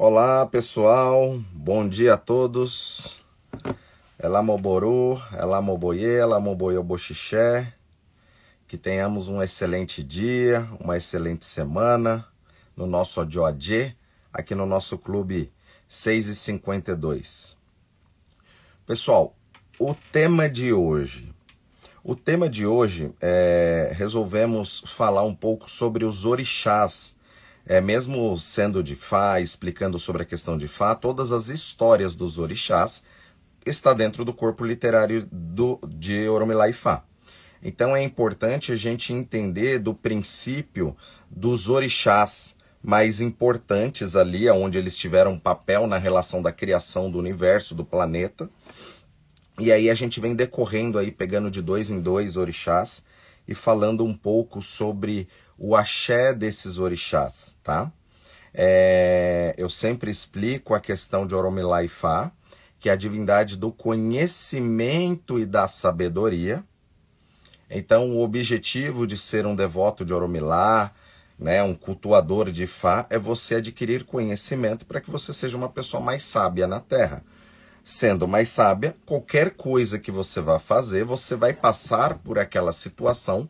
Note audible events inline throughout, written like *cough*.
Olá pessoal, bom dia a todos. Ela Moboru, Ela Moboye, Ela Moboyo Boxixé. Que tenhamos um excelente dia, uma excelente semana no nosso Odioadê, aqui no nosso clube 6 e 52. Pessoal, o tema de hoje. O tema de hoje é resolvemos falar um pouco sobre os orixás. É, mesmo sendo de Fá, explicando sobre a questão de Fá, todas as histórias dos orixás está dentro do corpo literário do, de Oromilá e Fá. Então é importante a gente entender do princípio dos orixás mais importantes ali, onde eles tiveram um papel na relação da criação do universo, do planeta. E aí a gente vem decorrendo aí, pegando de dois em dois orixás e falando um pouco sobre o axé desses orixás, tá? É, eu sempre explico a questão de Oromilá e Fá, que é a divindade do conhecimento e da sabedoria. Então, o objetivo de ser um devoto de Oromilá, né, um cultuador de Fá, é você adquirir conhecimento para que você seja uma pessoa mais sábia na Terra. Sendo mais sábia, qualquer coisa que você vá fazer, você vai passar por aquela situação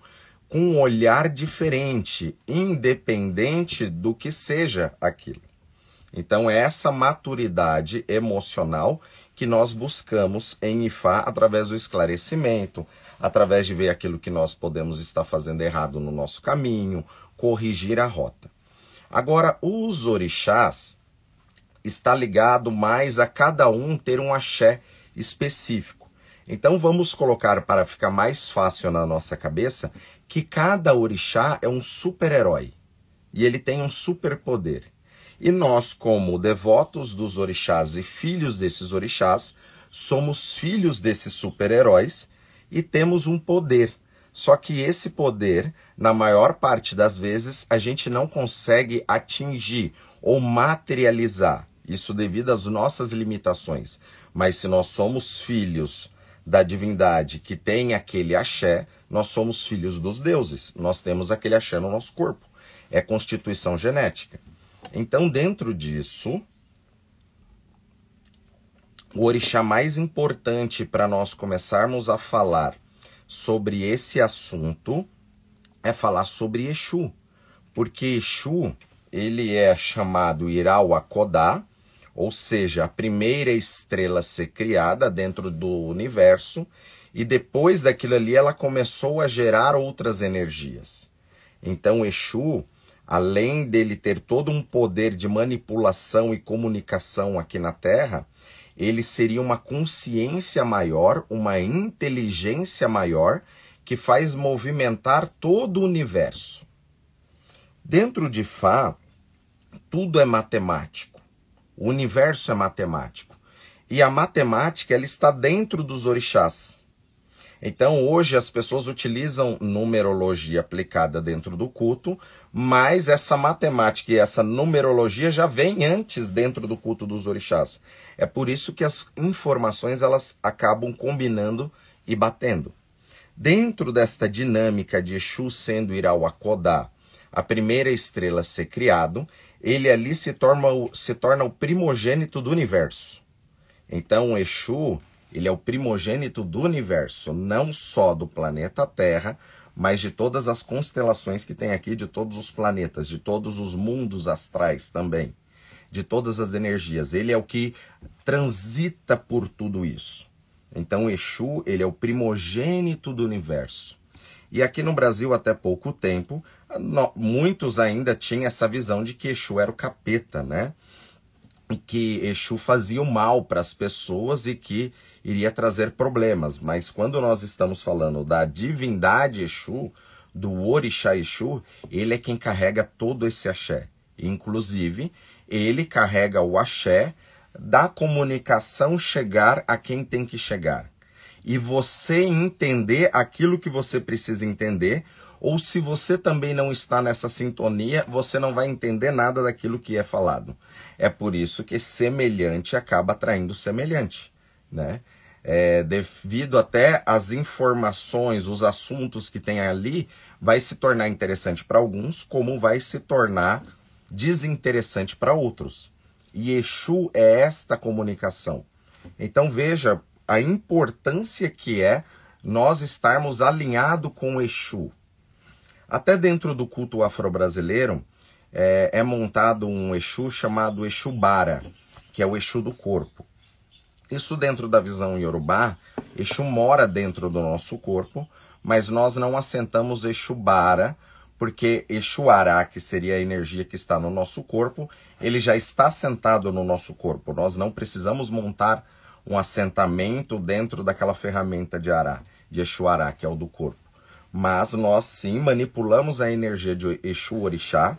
com um olhar diferente, independente do que seja aquilo. Então, é essa maturidade emocional que nós buscamos em Ifá através do esclarecimento, através de ver aquilo que nós podemos estar fazendo errado no nosso caminho, corrigir a rota. Agora, os orixás está ligado mais a cada um ter um axé específico. Então vamos colocar para ficar mais fácil na nossa cabeça que cada orixá é um super-herói e ele tem um superpoder. E nós, como devotos dos orixás e filhos desses orixás, somos filhos desses super-heróis e temos um poder. Só que esse poder, na maior parte das vezes, a gente não consegue atingir ou materializar. Isso devido às nossas limitações. Mas se nós somos filhos da divindade que tem aquele axé, nós somos filhos dos deuses. Nós temos aquele axé no nosso corpo. É constituição genética. Então, dentro disso, o orixá mais importante para nós começarmos a falar sobre esse assunto é falar sobre Exu. Porque Exu, ele é chamado Irauakodá, ou seja, a primeira estrela a ser criada dentro do universo, e depois daquilo ali ela começou a gerar outras energias. Então Exu, além dele ter todo um poder de manipulação e comunicação aqui na Terra, ele seria uma consciência maior, uma inteligência maior que faz movimentar todo o universo. Dentro de Fá, tudo é matemático. O universo é matemático. E a matemática ela está dentro dos orixás. Então, hoje as pessoas utilizam numerologia aplicada dentro do culto, mas essa matemática e essa numerologia já vem antes dentro do culto dos orixás. É por isso que as informações elas acabam combinando e batendo. Dentro desta dinâmica de Exu sendo Irauakodá, a primeira estrela a ser criado, ele ali se torna, se torna o primogênito do universo. Então, o Exu, ele é o primogênito do universo, não só do planeta Terra, mas de todas as constelações que tem aqui, de todos os planetas, de todos os mundos astrais também, de todas as energias. Ele é o que transita por tudo isso. Então, Exu, ele é o primogênito do universo. E aqui no Brasil, até pouco tempo, muitos ainda tinham essa visão de que Exu era o capeta, né? E que Exu fazia o mal para as pessoas e que iria trazer problemas. Mas quando nós estamos falando da divindade Exu, do Orixá Exu, ele é quem carrega todo esse axé. Inclusive, ele carrega o axé da comunicação chegar a quem tem que chegar e você entender aquilo que você precisa entender, ou se você também não está nessa sintonia, você não vai entender nada daquilo que é falado. É por isso que semelhante acaba atraindo semelhante, né? É, devido até às informações, os assuntos que tem ali, vai se tornar interessante para alguns, como vai se tornar desinteressante para outros. E Exu é esta comunicação. Então veja a importância que é nós estarmos alinhados com Exu. Até dentro do culto afro-brasileiro é, é, montado um Exu chamado Exu Bara, que é o Exu do corpo. Isso dentro da visão Yorubá, Exu mora dentro do nosso corpo, mas nós não assentamos Exu Bara, porque Exu Ará, que seria a energia que está no nosso corpo, ele já está sentado no nosso corpo. Nós não precisamos montar um assentamento dentro daquela ferramenta de Ará, de Exu Ará, que é o do corpo. Mas nós sim manipulamos a energia de Exu Orixá,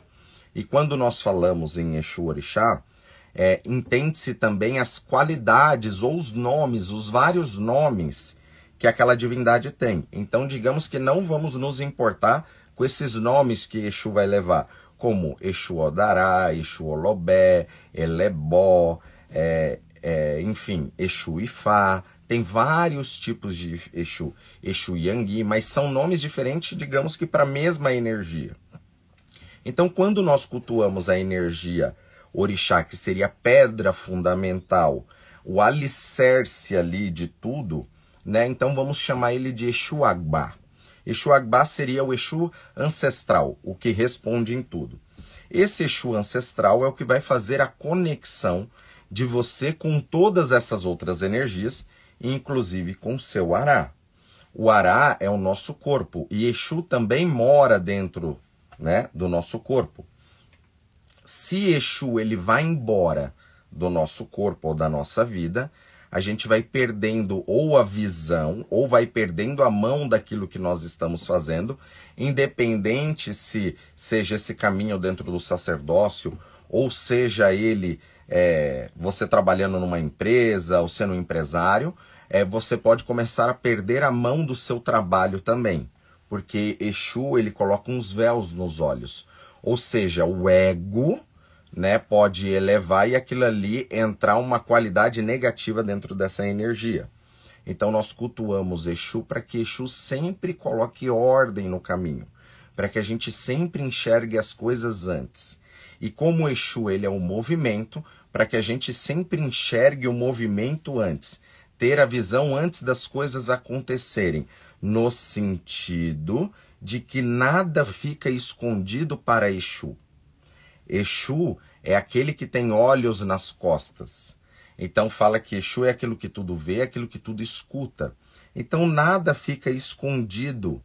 e quando nós falamos em Exu Orixá, é, entende-se também as qualidades ou os nomes, os vários nomes que aquela divindade tem. Então, digamos que não vamos nos importar com esses nomes que Exu vai levar, como Exu Odará, Exu Olobé, Elebó, é, é, enfim, Exu Ifá, tem vários tipos de Exu, Exu Yangui, mas são nomes diferentes, digamos que para a mesma energia. Então, quando nós cultuamos a energia orixá, que seria a pedra fundamental, o alicerce ali de tudo, né? Então vamos chamar ele de Exu Agbá. Exu Agbá seria o Exu ancestral, o que responde em tudo. Esse Exu ancestral é o que vai fazer a conexão de você com todas essas outras energias, inclusive com seu Ará. O Ará é o nosso corpo e Exu também mora dentro né, do nosso corpo. Se Exu ele vai embora do nosso corpo ou da nossa vida, a gente vai perdendo ou a visão, ou vai perdendo a mão daquilo que nós estamos fazendo, independente se seja esse caminho dentro do sacerdócio, ou seja ele é, você trabalhando numa empresa ou sendo um empresário, é, você pode começar a perder a mão do seu trabalho também, porque Exu ele coloca uns véus nos olhos, ou seja, o ego né, pode elevar e aquilo ali entrar uma qualidade negativa dentro dessa energia. Então nós cultuamos Exu para que Exu sempre coloque ordem no caminho, para que a gente sempre enxergue as coisas antes. E como Exu ele é um movimento, para que a gente sempre enxergue o movimento antes, ter a visão antes das coisas acontecerem, no sentido de que nada fica escondido para Exu. Exu é aquele que tem olhos nas costas. Então fala que Exu é aquilo que tudo vê, aquilo que tudo escuta. Então nada fica escondido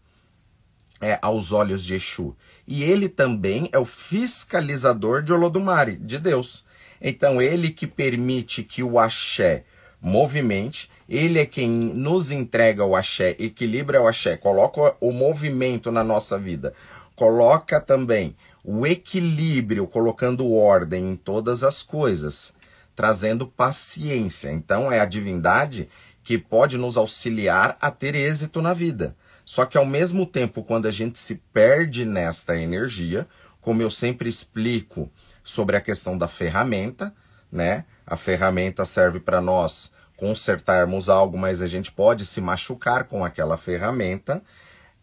é, aos olhos de Exu. E ele também é o fiscalizador de Olodumare, de Deus. Então, ele que permite que o axé movimente, ele é quem nos entrega o axé, equilibra o axé, coloca o movimento na nossa vida, coloca também o equilíbrio, colocando ordem em todas as coisas, trazendo paciência. Então, é a divindade que pode nos auxiliar a ter êxito na vida. Só que ao mesmo tempo, quando a gente se perde nesta energia, como eu sempre explico, sobre a questão da ferramenta, né? A ferramenta serve para nós consertarmos algo, mas a gente pode se machucar com aquela ferramenta.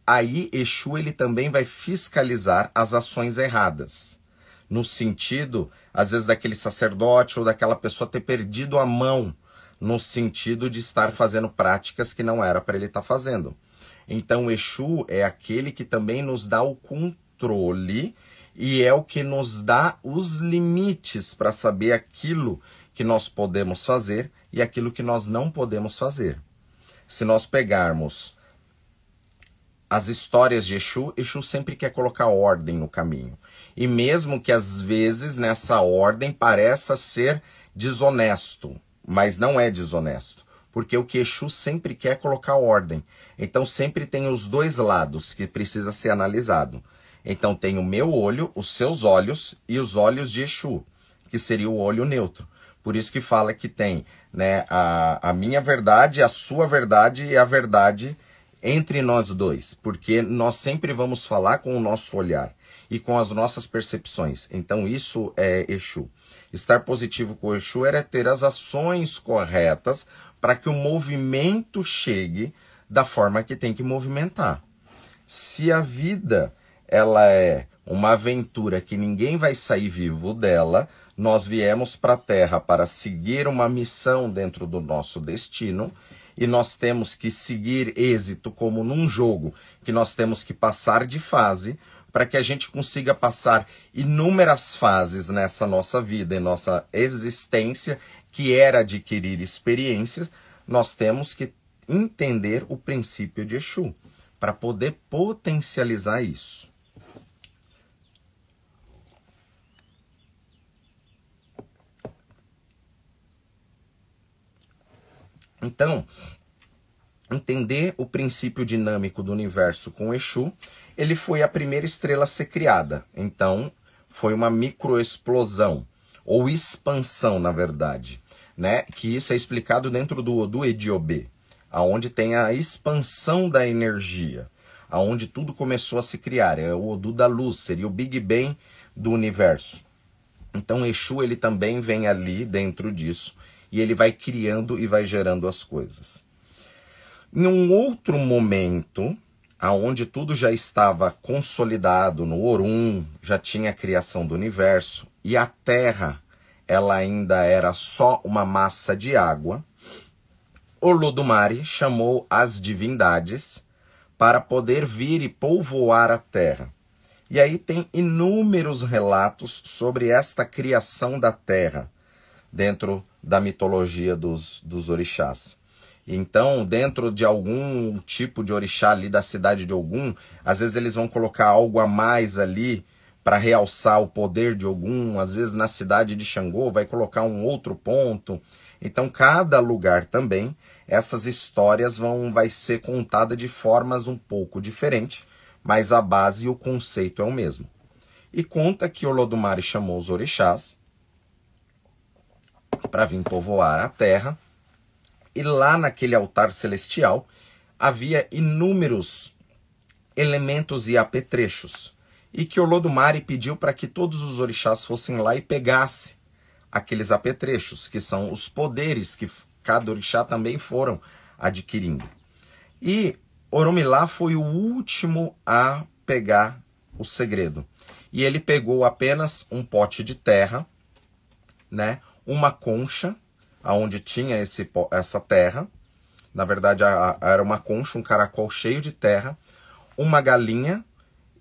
Aí Exu ele também vai fiscalizar as ações erradas. No sentido, às vezes, daquele sacerdote ou daquela pessoa ter perdido a mão, no sentido de estar fazendo práticas que não era para ele estar tá fazendo. Então, Exu é aquele que também nos dá o controle e é o que nos dá os limites para saber aquilo que nós podemos fazer e aquilo que nós não podemos fazer. Se nós pegarmos as histórias de Exu, Exu sempre quer colocar ordem no caminho. E mesmo que às vezes nessa ordem pareça ser desonesto, mas não é desonesto, porque o que Exu sempre quer é colocar ordem. Então sempre tem os dois lados que precisa ser analisado. Então tem o meu olho, os seus olhos e os olhos de Exu, que seria o olho neutro. Por isso que fala que tem né, a, a minha verdade, a sua verdade e a verdade entre nós dois, porque nós sempre vamos falar com o nosso olhar e com as nossas percepções. Então isso é Exu. Estar positivo com o Exu era ter as ações corretas para que o movimento chegue da forma que tem que movimentar. Se a vida ela é uma aventura que ninguém vai sair vivo dela. Nós viemos para a Terra para seguir uma missão dentro do nosso destino e nós temos que seguir êxito como num jogo, que nós temos que passar de fase para que a gente consiga passar inúmeras fases nessa nossa vida, em nossa existência, que era adquirir experiências, nós temos que entender o princípio de Exu para poder potencializar isso. Então, entender o princípio dinâmico do universo com Exu, ele foi a primeira estrela a ser criada. Então, foi uma microexplosão, ou expansão, na verdade, né? Que isso é explicado dentro do, do Ediobê, aonde tem a expansão da energia, aonde tudo começou a se criar. É o Odu da luz, seria o Big Bang do universo. Então, Exu, ele também vem ali dentro disso e ele vai criando e vai gerando as coisas. Em um outro momento, aonde tudo já estava consolidado no Orum, já tinha a criação do universo e a Terra, ela ainda era só uma massa de água. Olodumare chamou as divindades para poder vir e povoar a Terra. E aí tem inúmeros relatos sobre esta criação da Terra dentro da mitologia dos, dos orixás. Então, dentro de algum tipo de orixá ali da cidade de Ogum, às vezes eles vão colocar algo a mais ali para realçar o poder de Ogum, às vezes na cidade de Xangô vai colocar um outro ponto. Então, cada lugar também, essas histórias vão vai ser contada de formas um pouco diferentes, mas a base e o conceito é o mesmo. E conta que Olodumare chamou os orixás para vir povoar a terra. E lá naquele altar celestial havia inúmeros elementos e apetrechos. E que Olodumare pediu para que todos os orixás fossem lá e pegasse aqueles apetrechos, que são os poderes que cada orixá também foram adquirindo. E Oromilá foi o último a pegar o segredo. E ele pegou apenas um pote de terra, né? Uma concha, aonde tinha esse, essa terra. Na verdade, a, a, era uma concha, um caracol cheio de terra, uma galinha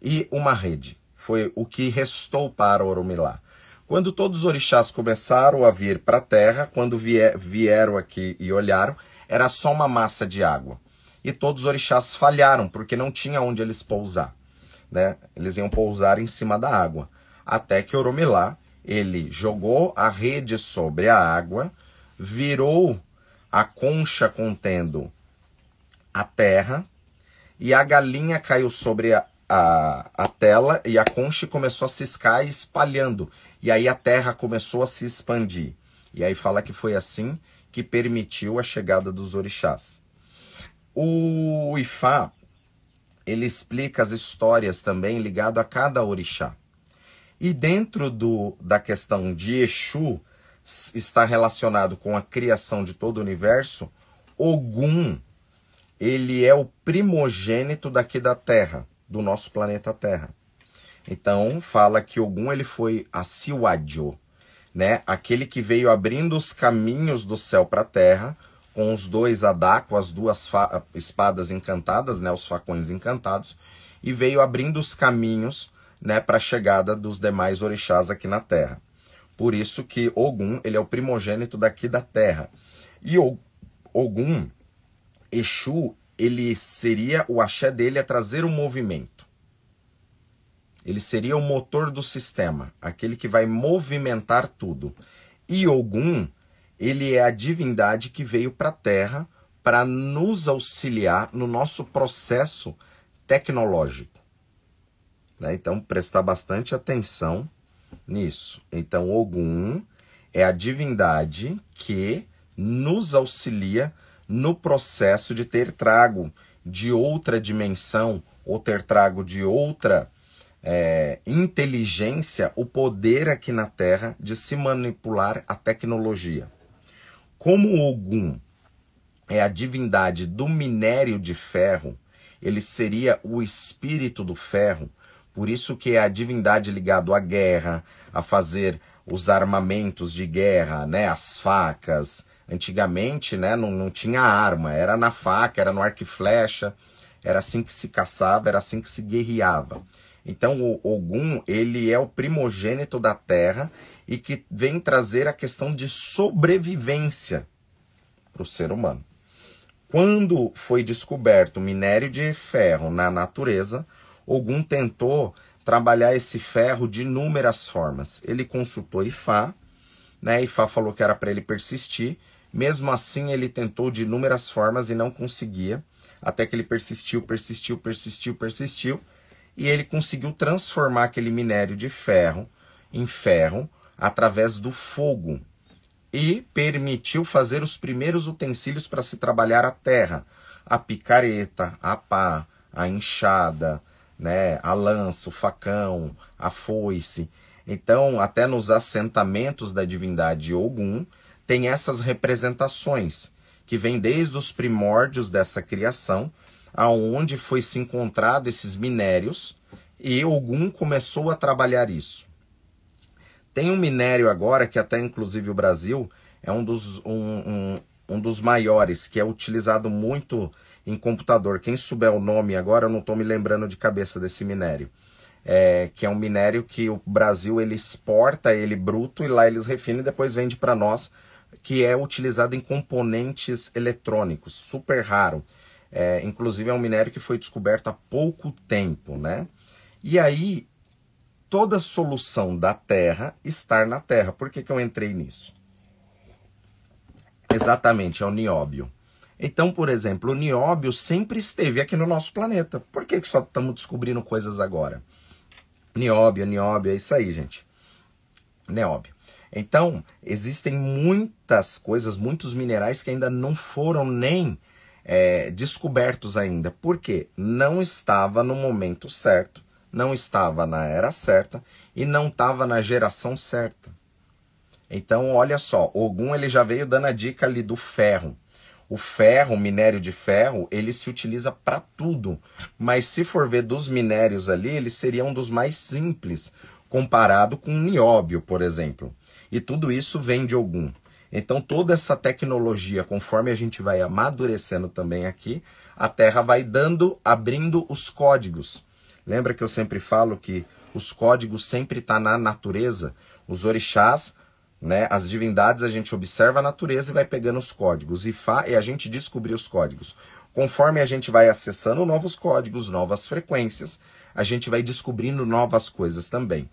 e uma rede. Foi o que restou para Oromilá. Quando todos os orixás começaram a vir para a terra, quando vier, vieram aqui e olharam, era só uma massa de água. E todos os orixás falharam, porque não tinha onde eles pousar. Né? Eles iam pousar em cima da água. Até que Oromilá ele jogou a rede sobre a água, virou a concha contendo a terra, e a galinha caiu sobre a, a, a tela e a concha começou a ciscar espalhando. E aí a terra começou a se expandir. E aí fala que foi assim que permitiu a chegada dos orixás. O Ifá, ele explica as histórias também ligado a cada orixá. E dentro do, da questão de Exu, está relacionado com a criação de todo o universo, Ogum, ele é o primogênito daqui da Terra, do nosso planeta Terra. Então, fala que Ogum ele foi a Siwadjo, né? Aquele que veio abrindo os caminhos do céu para a terra, com os dois Adako, as duas espadas encantadas, né? Os facões encantados, e veio abrindo os caminhos né, para a chegada dos demais orixás aqui na Terra. Por isso que Ogum ele é o primogênito daqui da Terra. E Ogum, Exu, ele seria o axé dele a trazer o movimento. Ele seria o motor do sistema, aquele que vai movimentar tudo. E Ogum, ele é a divindade que veio para a Terra para nos auxiliar no nosso processo tecnológico. Né? Então, prestar bastante atenção nisso. Então, Ogum é a divindade que nos auxilia no processo de ter trago de outra dimensão ou ter trago de outra é, inteligência o poder aqui na Terra de se manipular a tecnologia. Como Ogum é a divindade do minério de ferro, ele seria o espírito do ferro, Por isso que a divindade ligado à guerra, a fazer os armamentos de guerra, né, as facas. Antigamente, né, não, não tinha arma, era na faca, era no arco e flecha, era assim que se caçava, era assim que se guerreava. Então o Ogum, ele é o primogênito da terra e que vem trazer a questão de sobrevivência para o ser humano. Quando foi descoberto minério de ferro na natureza, Ogum tentou trabalhar esse ferro de inúmeras formas. Ele consultou Ifá, né? Ifá falou que era para ele persistir. Mesmo assim, ele tentou de inúmeras formas e não conseguia, até que ele persistiu, persistiu, persistiu, persistiu, e ele conseguiu transformar aquele minério de ferro em ferro através do fogo e permitiu fazer os primeiros utensílios para se trabalhar a terra, a picareta, a pá, a enxada, né, a lança, o facão, a foice. Então, até nos assentamentos da divindade Ogum, tem essas representações que vêm desde os primórdios dessa criação, aonde foi se encontrado esses minérios e Ogum começou a trabalhar isso. Tem um minério agora que até inclusive o Brasil é um dos, um, um, um dos maiores, que é utilizado muito em computador. Quem souber o nome agora, eu não estou me lembrando de cabeça desse minério. É, que é um minério que o Brasil ele exporta ele bruto e lá eles refinam e depois vende para nós, que é utilizado em componentes eletrônicos, super raro. É, inclusive é um minério que foi descoberto há pouco tempo, né? E aí toda solução da Terra estar na Terra. Por que, que eu entrei nisso? Exatamente, é o nióbio. Então, por exemplo, o nióbio sempre esteve aqui no nosso planeta. Por que, que só estamos descobrindo coisas agora? Nióbio, nióbio, é isso aí, gente. Nióbio. Então, existem muitas coisas, muitos minerais que ainda não foram nem é, descobertos ainda. Por quê? Não estava no momento certo não estava na era certa e não estava na geração certa. Então, olha só, Ogum ele já veio dando a dica ali do ferro. O ferro, o minério de ferro, ele se utiliza para tudo. Mas se for ver dos minérios ali, ele seria um dos mais simples, comparado com o nióbio, por exemplo. E tudo isso vem de Ogum. Então, toda essa tecnologia, conforme a gente vai amadurecendo também aqui, a Terra vai dando, abrindo os códigos Lembra que eu sempre falo que os códigos sempre estão tá na natureza? Os orixás, né, as divindades, a gente observa a natureza e vai pegando os códigos. E é a gente descobrir os códigos. Conforme a gente vai acessando novos códigos, novas frequências, a gente vai descobrindo novas coisas também.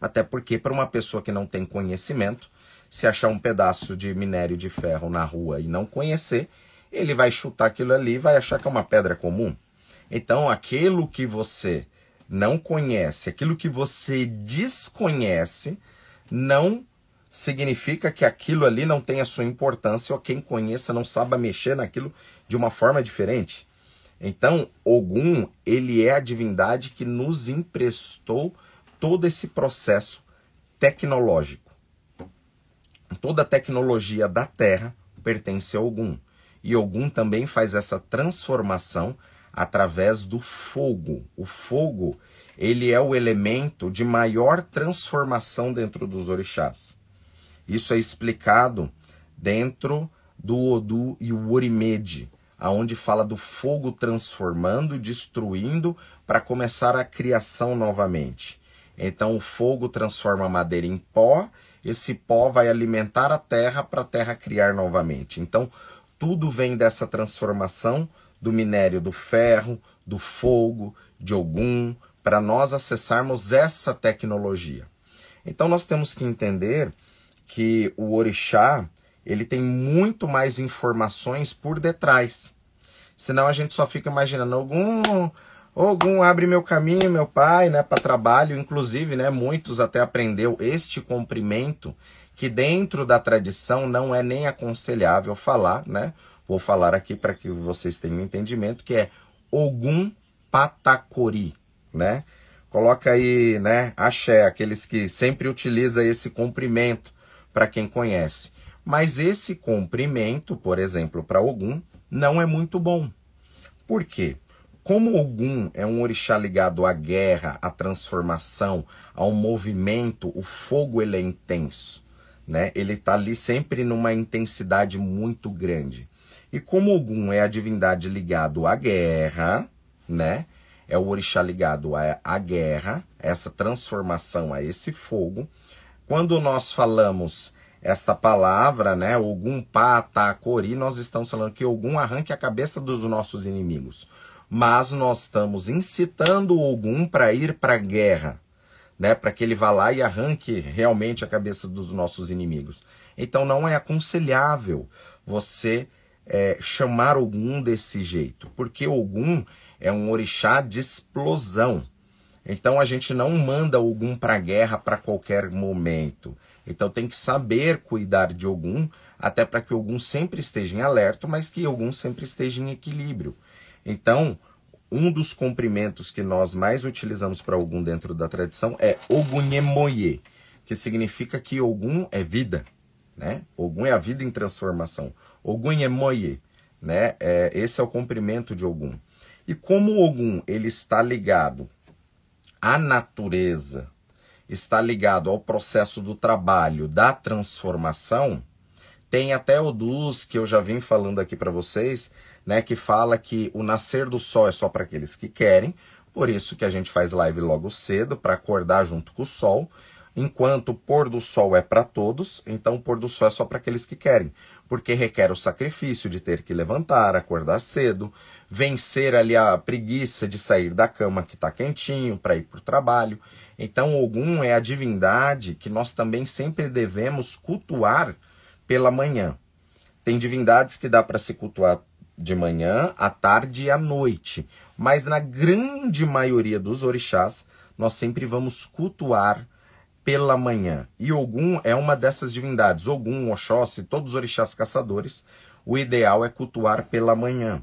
Até porque, para uma pessoa que não tem conhecimento, se achar um pedaço de minério de ferro na rua e não conhecer, ele vai chutar aquilo ali e vai achar que é uma pedra comum. Então, aquilo que você não conhece, aquilo que você desconhece, não significa que aquilo ali não tenha sua importância ou quem conheça não saiba mexer naquilo de uma forma diferente. Então, Ogum, ele é a divindade que nos emprestou todo esse processo tecnológico. Toda a tecnologia da Terra pertence a Ogum. E Ogum também faz essa transformação através do fogo. O fogo, ele é o elemento de maior transformação dentro dos orixás. Isso é explicado dentro do Odu e o Orimede, aonde fala do fogo transformando e destruindo para começar a criação novamente. Então o fogo transforma a madeira em pó, esse pó vai alimentar a terra para a terra criar novamente. Então tudo vem dessa transformação do minério do ferro, do fogo, de Ogum, para nós acessarmos essa tecnologia. Então nós temos que entender que o orixá, ele tem muito mais informações por detrás. Senão a gente só fica imaginando algum Ogum abre meu caminho, meu pai, né, para trabalho, inclusive, né, muitos até aprendeu este comprimento que dentro da tradição não é nem aconselhável falar, né? Vou falar aqui para que vocês tenham entendimento, que é Ogum Patacori, né? Coloca aí, né, axé, aqueles que sempre utiliza esse comprimento para quem conhece. Mas esse comprimento, por exemplo, para Ogum, não é muito bom. Por quê? como Ogum é um orixá ligado à guerra, à transformação, ao movimento, o fogo ele é intenso, né? Ele está ali sempre numa intensidade muito grande. E como Ogum é a divindade ligado à guerra, né? É o orixá ligado à, à guerra, essa transformação, a esse fogo. Quando nós falamos esta palavra, né, Ogum Pata Cori, nós estamos falando que Ogum arranque a cabeça dos nossos inimigos mas nós estamos incitando Ogum para ir para a guerra, né? Para que ele vá lá e arranque realmente a cabeça dos nossos inimigos. Então não é aconselhável você é, chamar Ogum desse jeito, porque Ogum é um orixá de explosão. Então a gente não manda Ogum para a guerra para qualquer momento. Então tem que saber cuidar de Ogum, até para que Ogum sempre esteja em alerta, mas que Ogum sempre esteja em equilíbrio. Então, um dos comprimentos que nós mais utilizamos para Ogum dentro da tradição é Ogunyemoye, que significa que Ogum é vida, né? Ogum é a vida em transformação. Ogunyemoye, né? É, esse é o comprimento de Ogum. E como Ogum ele está ligado à natureza, está ligado ao processo do trabalho, da transformação, tem até o dos que eu já vim falando aqui para vocês, né, que fala que o nascer do sol é só para aqueles que querem, por isso que a gente faz live logo cedo para acordar junto com o sol, enquanto o pôr do sol é para todos, então o pôr do sol é só para aqueles que querem, porque requer o sacrifício de ter que levantar, acordar cedo, vencer ali a preguiça de sair da cama que está quentinho para ir para o trabalho. Então, Ogum é a divindade que nós também sempre devemos cultuar pela manhã. Tem divindades que dá para se cultuar de manhã, à tarde e à noite. Mas na grande maioria dos orixás, nós sempre vamos cultuar pela manhã. E Ogum é uma dessas divindades. Ogum, Oxóssi, todos os orixás caçadores, o ideal é cultuar pela manhã.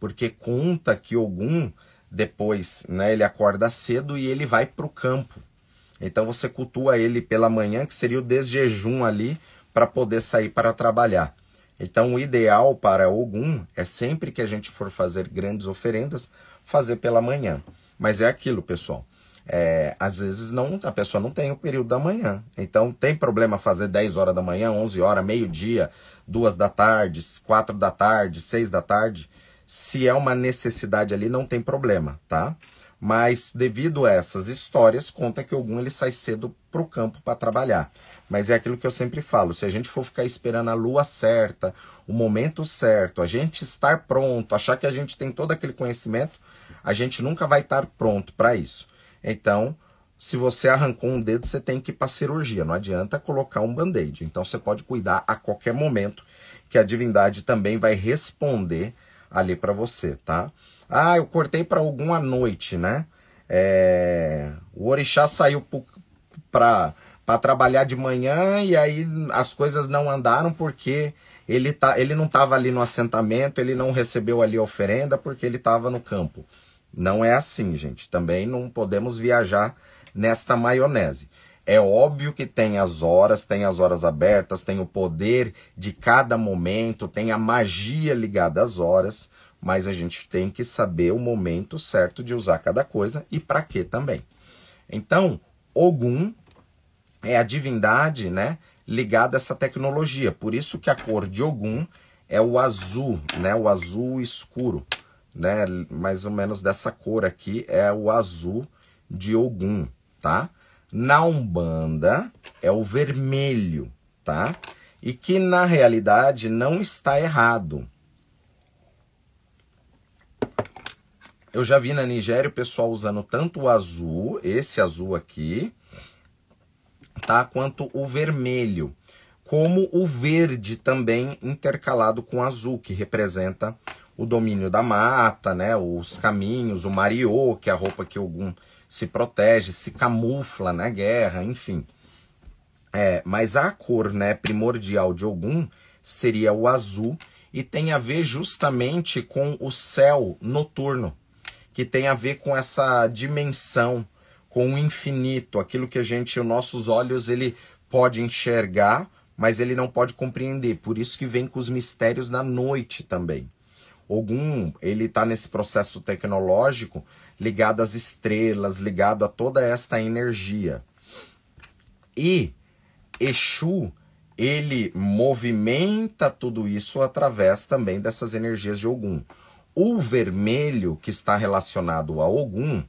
Porque conta que Ogum, depois, né, ele acorda cedo e ele vai para o campo. Então você cultua ele pela manhã, que seria o desjejum ali, para poder sair para trabalhar. Então, o ideal para Ogum é sempre que a gente for fazer grandes oferendas, fazer pela manhã. Mas é aquilo, pessoal. É, às vezes não a pessoa não tem o período da manhã. Então, tem problema fazer 10 horas da manhã, 11 horas, meio-dia, 2 da tarde, 4 da tarde, 6 da tarde. Se é uma necessidade ali, não tem problema, tá? Mas devido a essas histórias, conta que algum ele sai cedo para o campo para trabalhar. Mas é aquilo que eu sempre falo: se a gente for ficar esperando a lua certa, o momento certo, a gente estar pronto, achar que a gente tem todo aquele conhecimento, a gente nunca vai estar pronto para isso. Então, se você arrancou um dedo, você tem que ir para cirurgia. Não adianta colocar um band-aid. Então, você pode cuidar a qualquer momento, que a divindade também vai responder ali para você, tá? Ah, eu cortei para alguma noite, né? É... O orixá saiu para para trabalhar de manhã e aí as coisas não andaram porque ele, tá, ele não estava ali no assentamento, ele não recebeu ali oferenda porque ele estava no campo. Não é assim, gente. Também não podemos viajar nesta maionese. É óbvio que tem as horas, tem as horas abertas, tem o poder de cada momento, tem a magia ligada às horas, mas a gente tem que saber o momento certo de usar cada coisa e para que também. Então, Ogum é a divindade, né, ligada a essa tecnologia. Por isso que a cor de Ogum é o azul, né, o azul escuro, né, mais ou menos dessa cor aqui é o azul de Ogum, tá? Na Umbanda é o vermelho, tá? E que na realidade não está errado. Eu já vi na Nigéria o pessoal usando tanto o azul, esse azul aqui, tá? Quanto o vermelho, como o verde também intercalado com azul, que representa o domínio da mata, né? Os caminhos, o mariô, que é a roupa que algum se protege, se camufla na guerra, enfim. É, mas a cor, né, primordial de Ogum seria o azul e tem a ver justamente com o céu noturno, que tem a ver com essa dimensão com o infinito, aquilo que a gente, os nossos olhos, ele pode enxergar, mas ele não pode compreender. Por isso que vem com os mistérios da noite também. Ogum, ele está nesse processo tecnológico ligado às estrelas, ligado a toda esta energia. E Exu, ele movimenta tudo isso através também dessas energias de Ogum. O vermelho, que está relacionado a Ogum,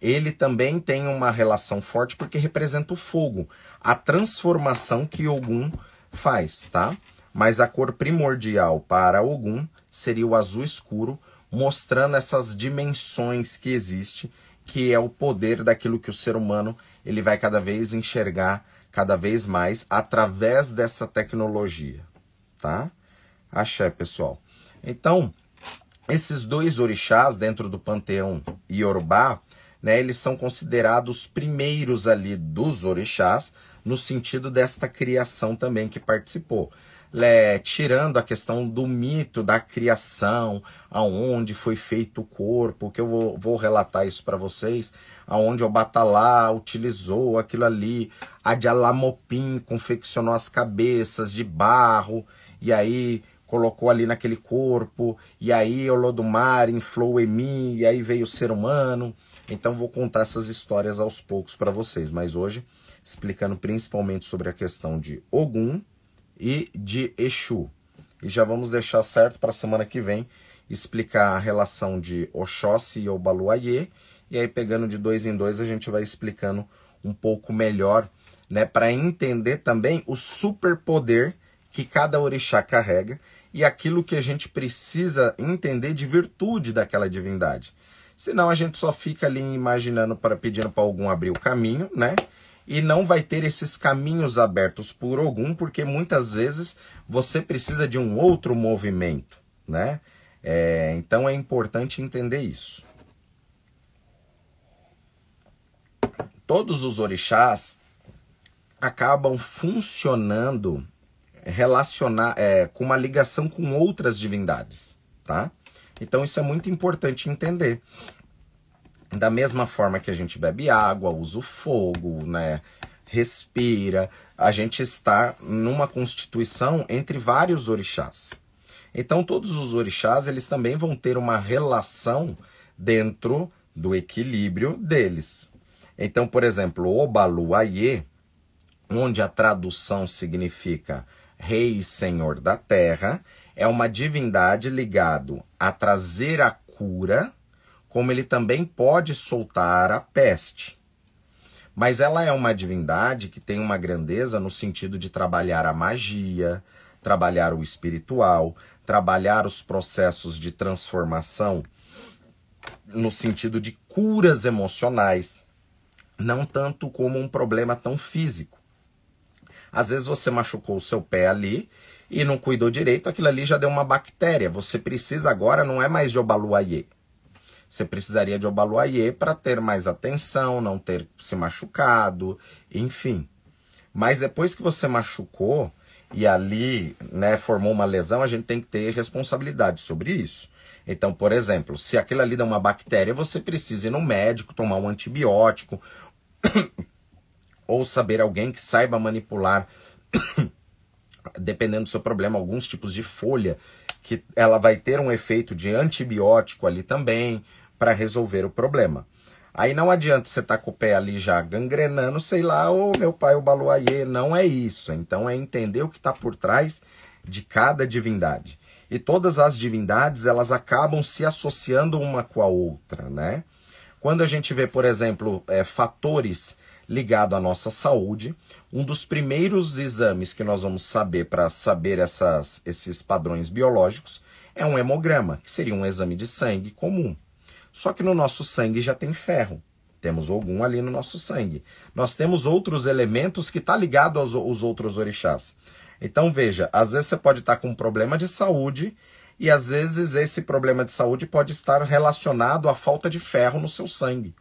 ele também tem uma relação forte porque representa o fogo, a transformação que Ogum faz, tá? Mas a cor primordial para Ogum seria o azul escuro, mostrando essas dimensões que existe, que é o poder daquilo que o ser humano ele vai cada vez enxergar cada vez mais através dessa tecnologia, tá? Axé, pessoal. Então, esses dois orixás dentro do panteão Yorubá, né, eles são considerados primeiros ali dos orixás, no sentido desta criação também que participou é, tirando a questão do mito da criação, aonde foi feito o corpo, que eu vou, vou relatar isso para vocês, aonde o Batalá utilizou aquilo ali, a de Alamopim confeccionou as cabeças de barro, e aí colocou ali naquele corpo, e aí o Lodumar inflou em mim, e aí veio o ser humano. Então vou contar essas histórias aos poucos para vocês, mas hoje explicando principalmente sobre a questão de Ogum, e de Exu. E já vamos deixar certo para a semana que vem explicar a relação de Oxóssi e Obaluayê. E aí, pegando de dois em dois, a gente vai explicando um pouco melhor, né, para entender também o superpoder que cada orixá carrega e aquilo que a gente precisa entender de virtude daquela divindade. Senão a gente só fica ali imaginando para pedindo para algum abrir o caminho, né? E não vai ter esses caminhos abertos por algum, porque muitas vezes você precisa de um outro movimento, né? É, então é importante entender isso. Todos os orixás acabam funcionando relacionar é, com uma ligação com outras divindades, tá? Então isso é muito importante entender. Da mesma forma que a gente bebe água, usa o fogo, né? respira, a gente está numa constituição entre vários orixás. Então todos os orixás, eles também vão ter uma relação dentro do equilíbrio deles. Então, por exemplo, o Obaluayê, onde a tradução significa rei e senhor da terra, é uma divindade ligado a trazer a cura como ele também pode soltar a peste. Mas ela é uma divindade que tem uma grandeza no sentido de trabalhar a magia, trabalhar o espiritual, trabalhar os processos de transformação no sentido de curas emocionais, não tanto como um problema tão físico. Às vezes você machucou o seu pé ali e não cuidou direito, aquilo ali já deu uma bactéria. Você precisa agora, não é mais de obaluayê, você precisaria de Obaluayê para ter mais atenção, não ter se machucado, enfim. Mas depois que você machucou e ali né, formou uma lesão, a gente tem que ter responsabilidade sobre isso. Então, por exemplo, se aquilo ali dá uma bactéria, você precisa ir no médico, tomar um antibiótico, *coughs* ou saber alguém que saiba manipular, *coughs* dependendo do seu problema, alguns tipos de folha que ela vai ter um efeito de antibiótico ali também para resolver o problema. Aí não adianta você estar tá com o pé ali já gangrenando, sei lá, ô oh, meu pai, o Baluayê, não é isso. Então é entender o que está por trás de cada divindade. E todas as divindades, elas acabam se associando uma com a outra, né? Quando a gente vê, por exemplo, é, fatores ligados à nossa saúde, um dos primeiros exames que nós vamos saber para saber essas, esses padrões biológicos é um hemograma, que seria um exame de sangue comum. Só que no nosso sangue já tem ferro. Temos algum ali no nosso sangue. Nós temos outros elementos que está ligado aos, aos outros orixás. Então veja, às vezes você pode estar com um problema de saúde e às vezes esse problema de saúde pode estar relacionado à falta de ferro no seu sangue.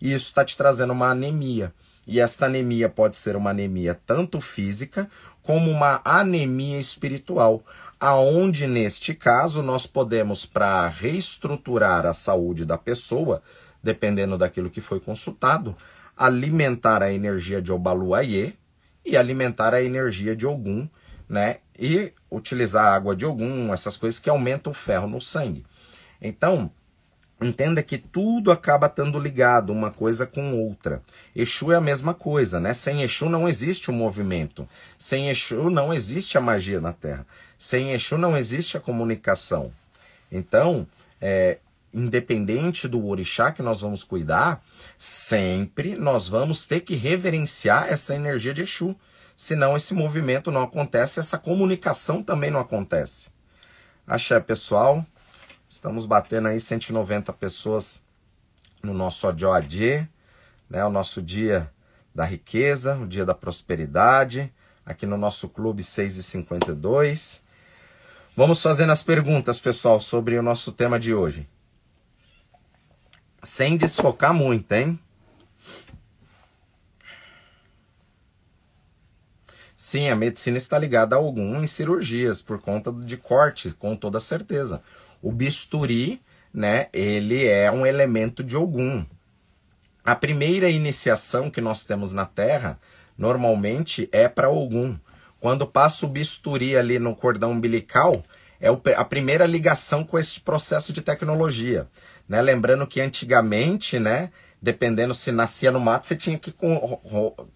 E isso está te trazendo uma anemia. E esta anemia pode ser uma anemia tanto física como uma anemia espiritual, aonde neste caso nós podemos para reestruturar a saúde da pessoa, dependendo daquilo que foi consultado, alimentar a energia de Obaluayê e alimentar a energia de Ogum né? E utilizar a água de Ogum, essas coisas que aumentam o ferro no sangue. Então, entenda que tudo acaba estando ligado uma coisa com outra. Exu é a mesma coisa, né? Sem Exu não existe o movimento. Sem Exu não existe a magia na Terra. Sem Exu não existe a comunicação. Então, é, independente do orixá que nós vamos cuidar, sempre nós vamos ter que reverenciar essa energia de Exu. Senão esse movimento não acontece, essa comunicação também não acontece. Axé, pessoal. Estamos batendo aí 190 pessoas no nosso Odioadê, né? O nosso dia da riqueza, o dia da prosperidade, aqui no nosso clube 652. Vamos fazendo as perguntas, pessoal, sobre o nosso tema de hoje. Sem desfocar muito, hein? Sim, a medicina está ligada a algum em cirurgias, por conta de corte, com toda certeza. O bisturi, né, ele é um elemento de algum. A primeira iniciação que nós temos na Terra, normalmente, é para algum. Quando passa o bisturi ali no cordão umbilical, é a primeira ligação com esse processo de tecnologia. Né? Lembrando que antigamente, né, dependendo se nascia no mato, você tinha que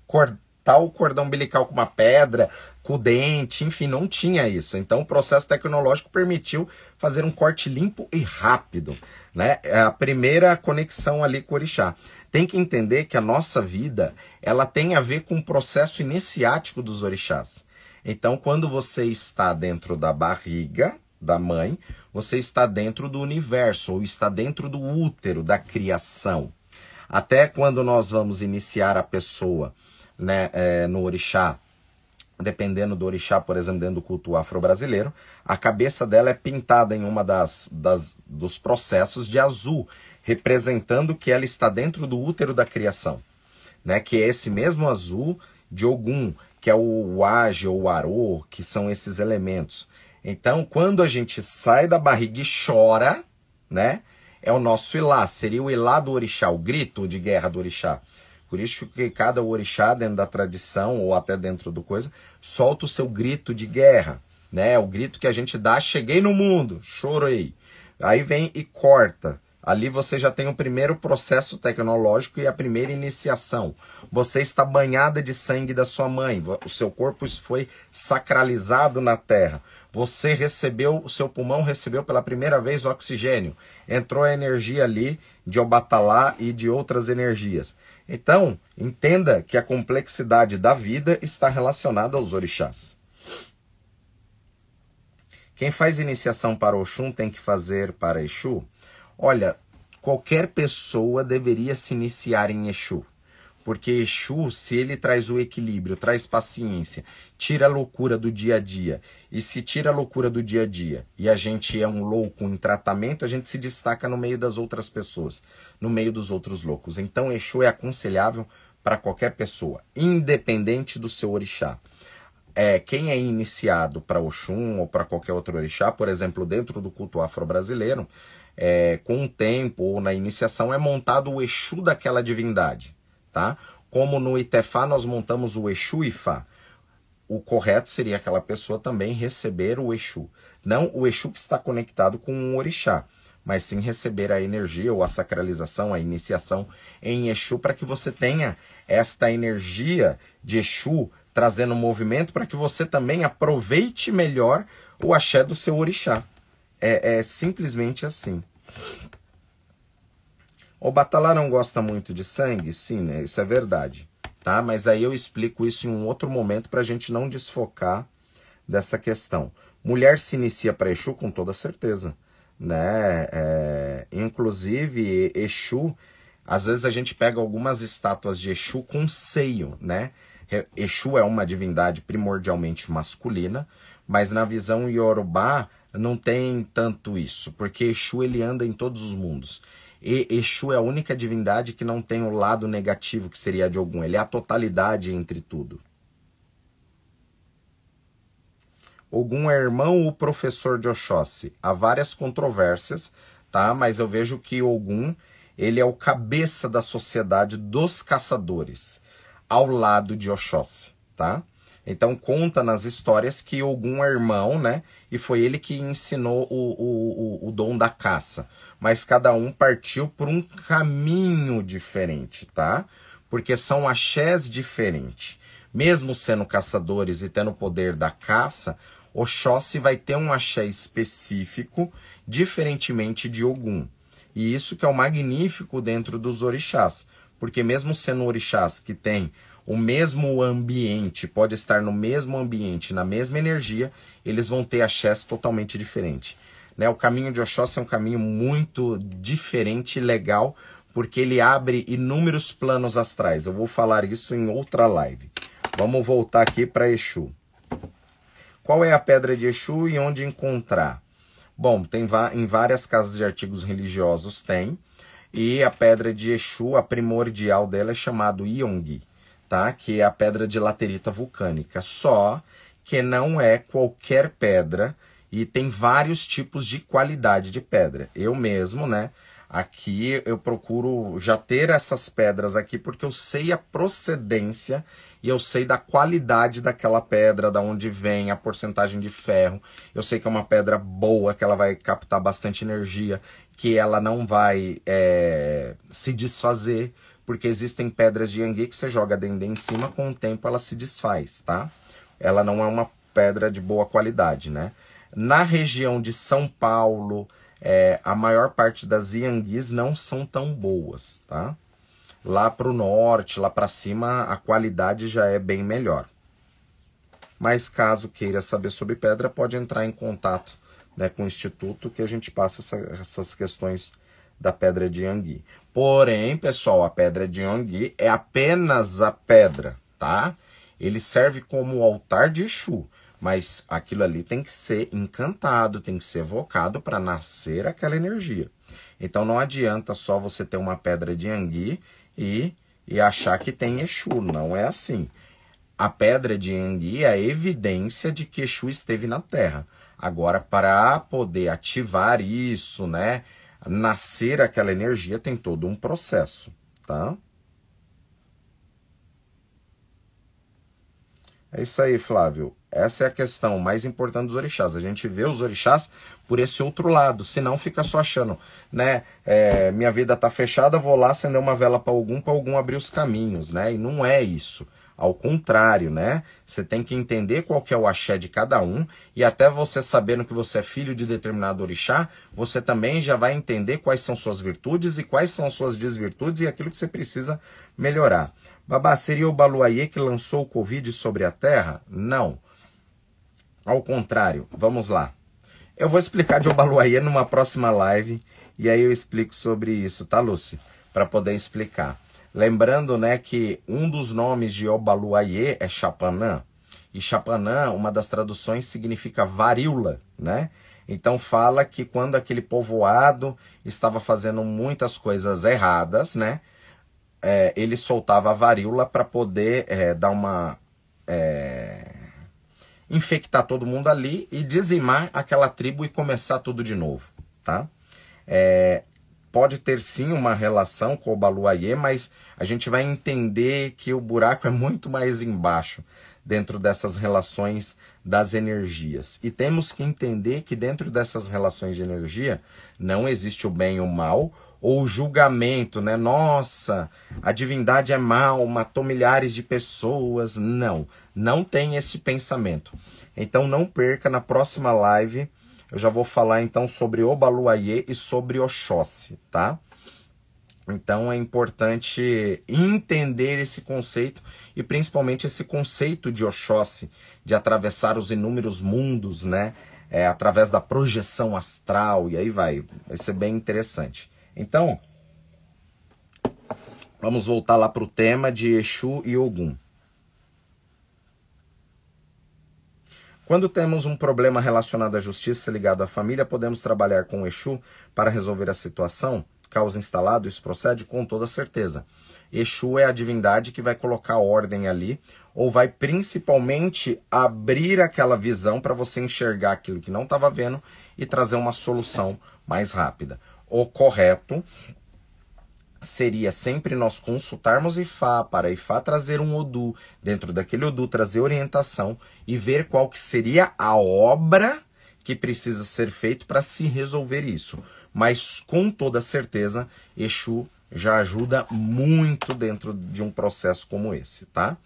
cortar tal cordão umbilical com uma pedra, com o dente, enfim, não tinha isso. Então o processo tecnológico permitiu fazer um corte limpo e rápido, né? É a primeira conexão ali com o orixá. Tem que entender que a nossa vida, ela tem a ver com o processo iniciático dos orixás. Então, quando você está dentro da barriga da mãe, você está dentro do universo, ou está dentro do útero da criação. Até quando nós vamos iniciar a pessoa né, é, no orixá, dependendo do orixá, por exemplo, dentro do culto afro-brasileiro, a cabeça dela é pintada em uma das, das dos processos de azul, representando que ela está dentro do útero da criação, né? Que é esse mesmo azul de Ogum, que é o Wage ou o Arô, que são esses elementos. Então, quando a gente sai da barriga e chora, né? É o nosso ilá, seria o ilá do orixá, o grito de guerra do orixá. Por isso que cada orixá, dentro da tradição, ou até dentro do coisa, solta o seu grito de guerra. Né? O grito que a gente dá, cheguei no mundo, chorei. Aí vem e corta. Ali você já tem o primeiro processo tecnológico e a primeira iniciação. Você está banhada de sangue da sua mãe. O seu corpo foi sacralizado na terra. Você recebeu, o seu pulmão recebeu pela primeira vez oxigênio. Entrou a energia ali de Obatalá e de outras energias. Então, entenda que a complexidade da vida está relacionada aos orixás. Quem faz iniciação para Oxum tem que fazer para Exu? Olha, qualquer pessoa deveria se iniciar em Exu. Porque Exu, se ele traz o equilíbrio, traz paciência, tira a loucura do dia a dia. E se tira a loucura do dia a dia e a gente é um louco em tratamento, a gente se destaca no meio das outras pessoas, no meio dos outros loucos. Então Exu é aconselhável para qualquer pessoa, independente do seu orixá. É, quem é iniciado para Oxum ou para qualquer outro orixá, por exemplo, dentro do culto afro-brasileiro, é, com o tempo ou na iniciação é montado o Exu daquela divindade tá? Como no Itefá nós montamos o Exu Ifá, o correto seria aquela pessoa também receber o Exu. Não o Exu que está conectado com o Orixá, mas sim receber a energia ou a sacralização, a iniciação em Exu, para que você tenha esta energia de Exu trazendo movimento para que você também aproveite melhor o axé do seu orixá. É, é simplesmente assim. O Batalá não gosta muito de sangue? Sim, né? Isso é verdade. Tá? Mas aí eu explico isso em um outro momento para a gente não desfocar dessa questão. Mulher se inicia para Exu com toda certeza. Né? É, inclusive, Exu, às vezes a gente pega algumas estátuas de Exu com seio, né? Exu é uma divindade primordialmente masculina, mas na visão Yorubá não tem tanto isso, porque Exu ele anda em todos os mundos. E Exu é a única divindade que não tem o lado negativo que seria de algum. Ele é a totalidade entre tudo. Ogum é irmão ou professor de Oxóssi? Há várias controvérsias, tá? Mas eu vejo que Ogum, ele é o cabeça da sociedade dos caçadores, ao lado de Oxóssi, tá? Então conta nas histórias que algum irmão, né? E foi ele que ensinou o, o, o, o dom da caça. Mas cada um partiu por um caminho diferente, tá? Porque são axés diferentes. Mesmo sendo caçadores e tendo o poder da caça, Oxóssi vai ter um axé específico, diferentemente de Ogum. E isso que é o magnífico dentro dos orixás. Porque mesmo sendo orixás que tem o mesmo ambiente, pode estar no mesmo ambiente, na mesma energia, eles vão ter axés totalmente diferentes. Né? O caminho de Oxóssi é um caminho muito diferente e legal, porque ele abre inúmeros planos astrais. Eu vou falar isso em outra live. Vamos voltar aqui para Exu. Qual é a pedra de Exu e onde encontrar? Bom, tem em várias casas de artigos religiosos tem. E a pedra de Exu, a primordial dela é chamada Yong tá? Que é a pedra de laterita vulcânica. Só que não é qualquer pedra e tem vários tipos de qualidade de pedra. Eu mesmo, né? Aqui eu procuro já ter essas pedras aqui porque eu sei a procedência e eu sei da qualidade daquela pedra, da onde vem a porcentagem de ferro. Eu sei que é uma pedra boa, que ela vai captar bastante energia, que ela não vai é, se desfazer porque existem pedras de Yangui que você joga dendê em cima, com o tempo ela se desfaz, tá? Ela não é uma pedra de boa qualidade, né? Na região de São Paulo, é, a maior parte das Yanguis não são tão boas, tá? Lá para o norte, lá para cima, a qualidade já é bem melhor. Mas caso queira saber sobre pedra, pode entrar em contato né, com o Instituto que a gente passa essa, essas questões da pedra de Yangui. Porém, pessoal, a pedra de Yonggi é apenas a pedra, tá? Ele serve como altar de Exu, mas aquilo ali tem que ser encantado, tem que ser evocado para nascer aquela energia. Então não adianta só você ter uma pedra de Yangui e, e achar que tem Exu, não é assim. A pedra de Yangui é a evidência de que Exu esteve na Terra. Agora, para poder ativar isso, né? nascer aquela energia tem todo um processo, tá? É isso aí, Flávio. Essa é a questão mais importante dos orixás. A gente vê os orixás por esse outro lado. Senão fica só achando, né? É, minha vida tá fechada, vou lá acender uma vela para algum, para algum abrir os caminhos, né? E não é isso. Ao contrário, né? Você tem que entender qual que é o axé de cada um e até você sabendo que você é filho de determinado orixá, você também já vai entender quais são suas virtudes e quais são suas desvirtudes e aquilo que você precisa melhorar. Babá, seria o Baluayê que lançou o Covid sobre a Terra? Não. Ao contrário, vamos lá. Eu vou explicar de Obaluayê numa próxima live e aí eu explico sobre isso, tá, Lucy? Para poder explicar. Lembrando, né, que um dos nomes de Obaluayê é Chapanã. E Chapanã, uma das traduções, significa varíola, né? Então fala que quando aquele povoado estava fazendo muitas coisas erradas, né? É, ele soltava a varíola para poder é, dar uma. É, infectar todo mundo ali e dizimar aquela tribo e começar tudo de novo, tá? É, pode ter sim uma relação com o Baluayê, mas a gente vai entender que o buraco é muito mais embaixo dentro dessas relações das energias. E temos que entender que dentro dessas relações de energia não existe o bem e o mal, ou julgamento, né? Nossa, a divindade é mal, matou milhares de pessoas. Não, não tem esse pensamento. Então não perca na próxima live eu já vou falar então sobre Obaluayê e sobre Oxóssi, tá? Então é importante entender esse conceito e principalmente esse conceito de Oxóssi, de atravessar os inúmeros mundos, né? É, através da projeção astral, e aí vai. Vai ser bem interessante. Então, vamos voltar lá para o tema de Exu e Ogum. Quando temos um problema relacionado à justiça ligado à família, podemos trabalhar com o Exu para resolver a situação? Causa instalado, isso procede? Com toda certeza. Exu é a divindade que vai colocar ordem ali, ou vai principalmente abrir aquela visão para você enxergar aquilo que não estava vendo e trazer uma solução mais rápida. O correto seria sempre nós consultarmos Ifá para Ifá trazer um Odu, dentro daquele Odu trazer orientação e ver qual que seria a obra que precisa ser feito para se resolver isso. Mas com toda certeza, Exu já ajuda muito dentro de um processo como esse, tá?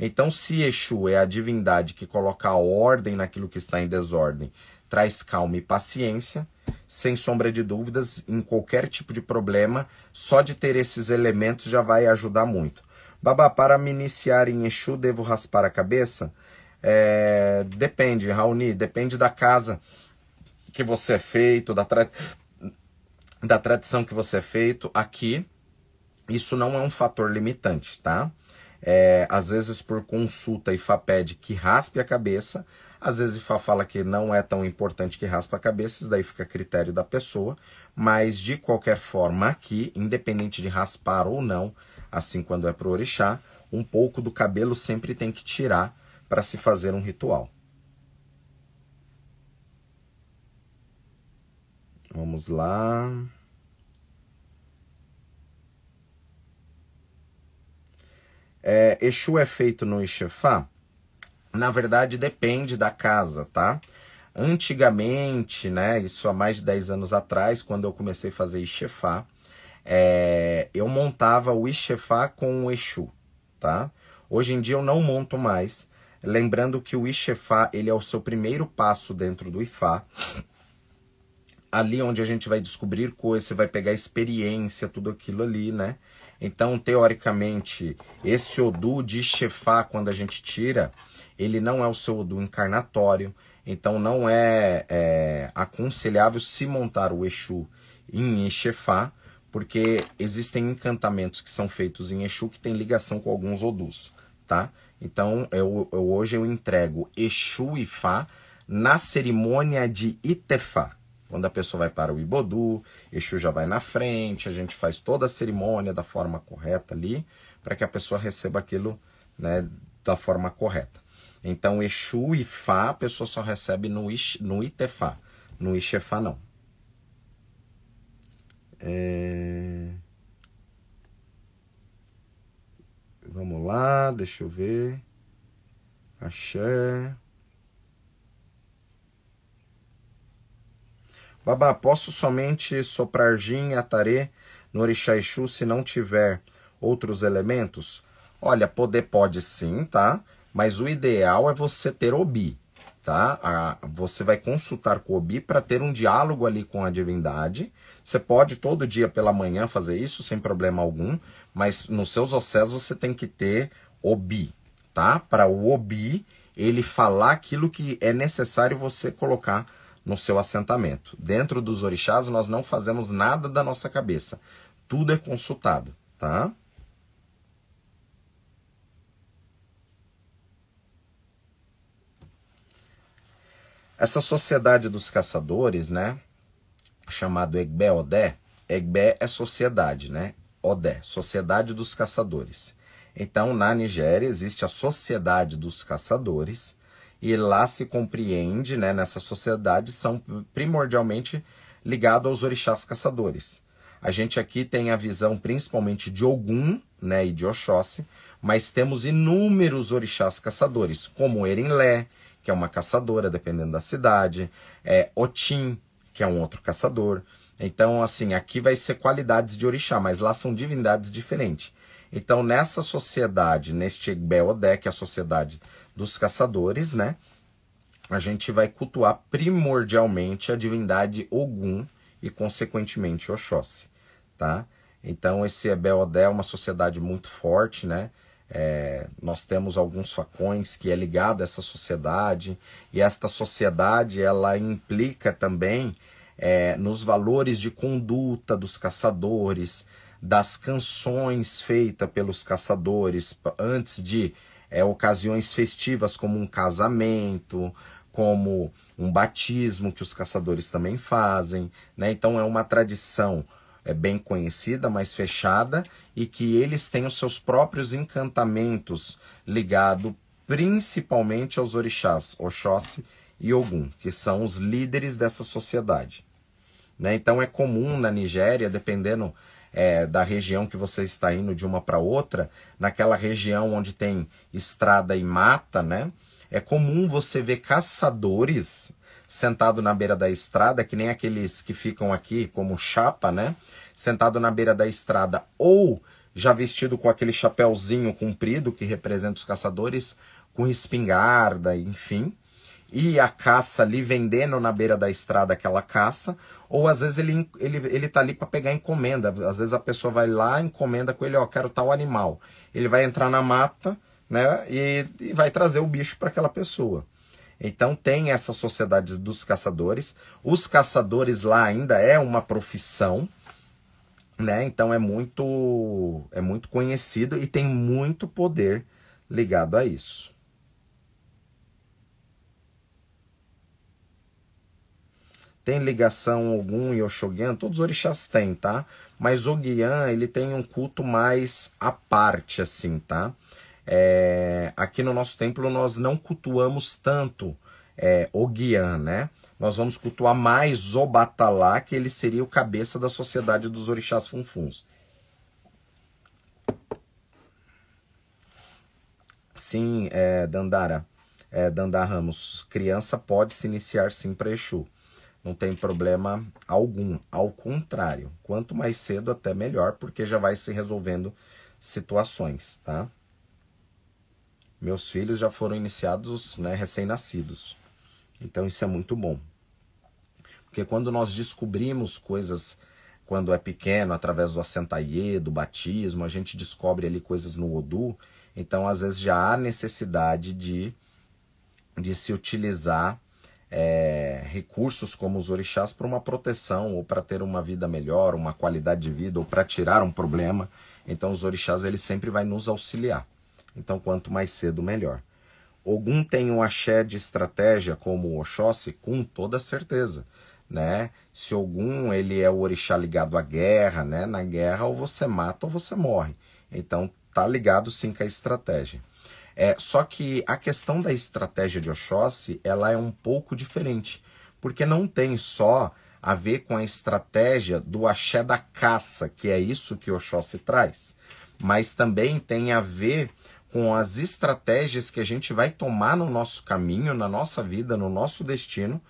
Então, se Exu é a divindade que coloca a ordem naquilo que está em desordem, traz calma e paciência, sem sombra de dúvidas, em qualquer tipo de problema, só de ter esses elementos já vai ajudar muito. Babá, para me iniciar em Exu, devo raspar a cabeça? É, depende, Raoni, depende da casa que você é feito, da, tra... da tradição que você é feito. Aqui, isso não é um fator limitante, tá? É, às vezes por consulta Ifá pede que raspe a cabeça, às vezes Ifá fala que não é tão importante que raspe a cabeça, isso daí fica a critério da pessoa, mas de qualquer forma aqui, independente de raspar ou não, assim quando é pro orixá, um pouco do cabelo sempre tem que tirar para se fazer um ritual. Vamos lá. É, Exu é feito no Ixefá? Na verdade, depende da casa, tá? Antigamente, né, isso há mais de 10 anos atrás, quando eu comecei a fazer Ixefá, é, eu montava o Ixefá com o Exu, tá? Hoje em dia eu não monto mais, lembrando que o Ixefá, ele é o seu primeiro passo dentro do Ifá, ali onde a gente vai descobrir coisas, você vai pegar experiência, tudo aquilo ali, né? Então, teoricamente, esse Odu de Chefá, quando a gente tira, ele não é o seu Odu encarnatório. Então, não é, é aconselhável se montar o Exu em Ixefá, porque existem encantamentos que são feitos em Exu que têm ligação com alguns Odus, tá? Então, eu, eu hoje eu entrego Exu e Fá na cerimônia de Itefá. Quando a pessoa vai para o Ibodu, Exu já vai na frente, a gente faz toda a cerimônia da forma correta ali, para que a pessoa receba aquilo né, da forma correta. Então, Exu e Fá, a pessoa só recebe no, Ish, no Itefá, no Ixefá não. É... Vamos lá, deixa eu ver. Axé. Babá, posso somente soprar gin e atarê no orixá Exu se não tiver outros elementos? Olha, poder pode sim, tá? Mas o ideal é você ter obi, tá? A, você vai consultar com o obi para ter um diálogo ali com a divindade. Você pode todo dia pela manhã fazer isso sem problema algum, mas nos seus océs você tem que ter obi, tá? Para o obi ele falar aquilo que é necessário você colocar no seu assentamento. Dentro dos orixás, nós não fazemos nada da nossa cabeça. Tudo é consultado, tá? Essa sociedade dos caçadores, né? Chamado Egbe Odé. Egbe é sociedade, né? Odé, Sociedade dos Caçadores. Então, na Nigéria existe a Sociedade dos Caçadores, e lá se compreende, né, nessa sociedade, são primordialmente ligados aos orixás caçadores. A gente aqui tem a visão principalmente de Ogum né, e de Oxóssi, mas temos inúmeros orixás caçadores, como Erinlé, que é uma caçadora, dependendo da cidade, é, Otim, que é um outro caçador. Então, assim, aqui vai ser qualidades de orixá, mas lá são divindades diferentes. Então, nessa sociedade, neste Egbeodé, que é a sociedade dos caçadores, né? A gente vai cultuar primordialmente a divindade Ogum e, consequentemente, Oxóssi, tá? Então, esse Ebel-Odé é uma sociedade muito forte, né? É, nós temos alguns facões que é ligado a essa sociedade e esta sociedade ela implica também é, nos valores de conduta dos caçadores, das canções feitas pelos caçadores antes de é, ocasiões festivas como um casamento, como um batismo que os caçadores também fazem, né? Então é uma tradição é bem conhecida, mas fechada e que eles têm os seus próprios encantamentos ligado principalmente aos orixás, Oxóssi e Ogum, que são os líderes dessa sociedade. Né? Então é comum na Nigéria, dependendo é, da região que você está indo de uma para outra, naquela região onde tem estrada e mata, né? É comum você ver caçadores sentado na beira da estrada, que nem aqueles que ficam aqui como chapa, né? Sentado na beira da estrada ou já vestido com aquele chapéuzinho comprido que representa os caçadores, com espingarda, enfim. E a caça ali vendendo na beira da estrada aquela caça, ou às vezes ele, ele, ele tá ali para pegar encomenda. Às vezes a pessoa vai lá, encomenda com ele, ó, quero tal animal. Ele vai entrar na mata, né, e, e vai trazer o bicho para aquela pessoa. Então tem essa sociedade dos caçadores. Os caçadores lá ainda é uma profissão, né? Então é muito é muito conhecido e tem muito poder ligado a isso. Tem ligação algum em Oxoguian? Todos os orixás têm, tá? Mas o Guian, ele tem um culto mais à parte, assim, tá? É, aqui no nosso templo nós não cultuamos tanto é, o Guian, né? Nós vamos cultuar mais o Batalá, que ele seria o cabeça da sociedade dos orixás funfuns. Sim, é, Dandara, é, Dandar Ramos, criança pode se iniciar sim para Exu. Não tem problema algum. Ao contrário, quanto mais cedo, até melhor, porque já vai se resolvendo situações, tá? Meus filhos já foram iniciados, né, recém-nascidos. Então isso é muito bom. Porque quando nós descobrimos coisas quando é pequeno, através do assentaie, do batismo, a gente descobre ali coisas no Odu, então às vezes já há necessidade de, de se utilizar é, recursos como os orixás para uma proteção ou para ter uma vida melhor, uma qualidade de vida ou para tirar um problema. Então os orixás ele sempre vai nos auxiliar. Então quanto mais cedo melhor. Ogum tem um axé de estratégia como o Oxóssi? Com toda certeza. Né? Se Ogum ele é o orixá ligado à guerra, né? na guerra ou você mata ou você morre. Então tá ligado sim com a estratégia. É, só que a questão da estratégia de Oxóssi, ela é um pouco diferente, porque não tem só a ver com a estratégia do axé da caça, que é isso que Oxóssi traz, mas também tem a ver com as estratégias que a gente vai tomar no nosso caminho, na nossa vida, no nosso destino,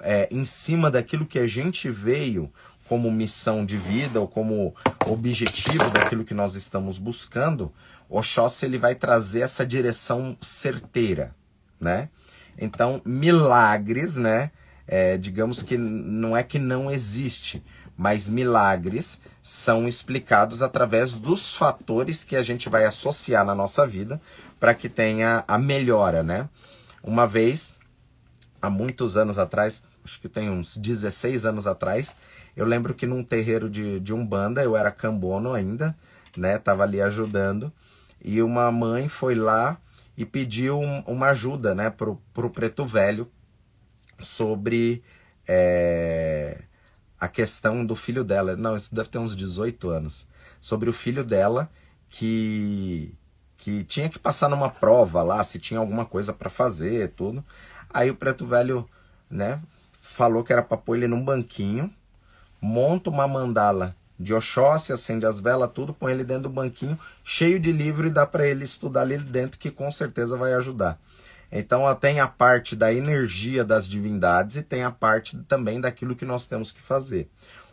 é, em cima daquilo que a gente veio como missão de vida ou como objetivo daquilo que nós estamos buscando, Oxóssi ele vai trazer essa direção certeira, né? Então, milagres, né? É, digamos que não é que não existe, mas milagres são explicados através dos fatores que a gente vai associar na nossa vida para que tenha a melhora, né? Uma vez, há muitos anos atrás, acho que tem uns 16 anos atrás, eu lembro que num terreiro de, de Umbanda, eu era cambono ainda, né? Tava ali ajudando. E uma mãe foi lá e pediu um, uma ajuda né, pro, pro preto velho sobre é, a questão do filho dela. Não, isso deve ter uns 18 anos. Sobre o filho dela que, que tinha que passar numa prova lá, se tinha alguma coisa para fazer, tudo. Aí o preto velho, né, falou que era para pôr ele num banquinho, monta uma mandala de Oxóssi, acende as velas, tudo, põe ele dentro do banquinho, cheio de livro e dá para ele estudar ali dentro, que com certeza vai ajudar. Então tem a parte da energia das divindades e tem a parte também daquilo que nós temos que fazer.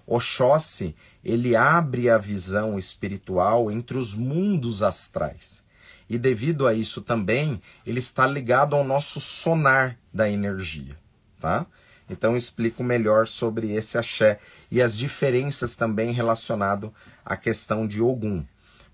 Oxóssi, ele abre a visão espiritual entre os mundos astrais. E devido a isso também, ele está ligado ao nosso sonar da energia, tá? Então eu explico melhor sobre esse axé e as diferenças também relacionado à questão de Ogum.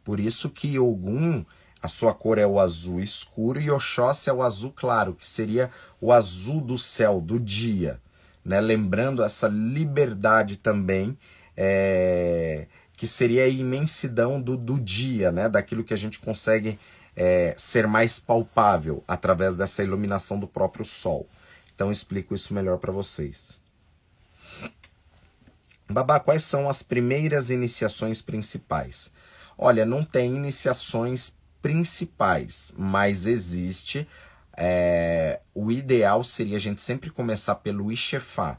Por isso que Ogum, a sua cor é o azul escuro e Oxóssi é o azul claro, que seria o azul do céu, do dia. Né? Lembrando essa liberdade também, é, que seria a imensidão do, do dia, né? daquilo que a gente consegue é, ser mais palpável através dessa iluminação do próprio sol. Então explico isso melhor para vocês. Babá, quais são as primeiras iniciações principais? Olha, não tem iniciações principais, mas existe. É, o ideal seria a gente sempre começar pelo Ixefá,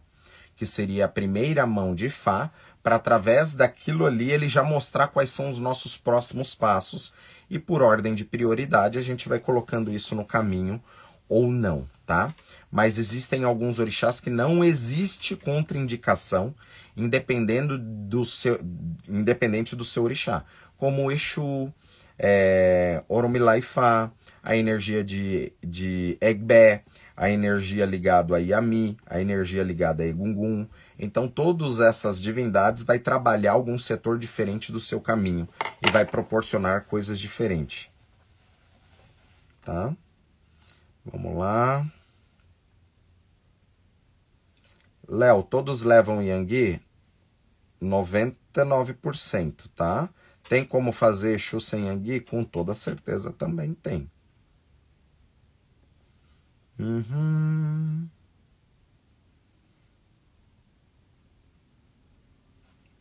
que seria a primeira mão de Fá, para através daquilo ali ele já mostrar quais são os nossos próximos passos e por ordem de prioridade a gente vai colocando isso no caminho ou não, tá? Mas existem alguns orixás que não existe contraindicação independendo do seu, independente do seu orixá, como o Exu, é, Oromilaifá, a energia de, de Egbé, a energia ligada a Yami, a energia ligada a Egungun. Então, todas essas divindades vai trabalhar algum setor diferente do seu caminho e vai proporcionar coisas diferentes. Tá? Vamos lá. Léo, todos levam Yangui? 99%, tá? Tem como fazer Exu sem Yangui? Com toda certeza também tem. Uhum.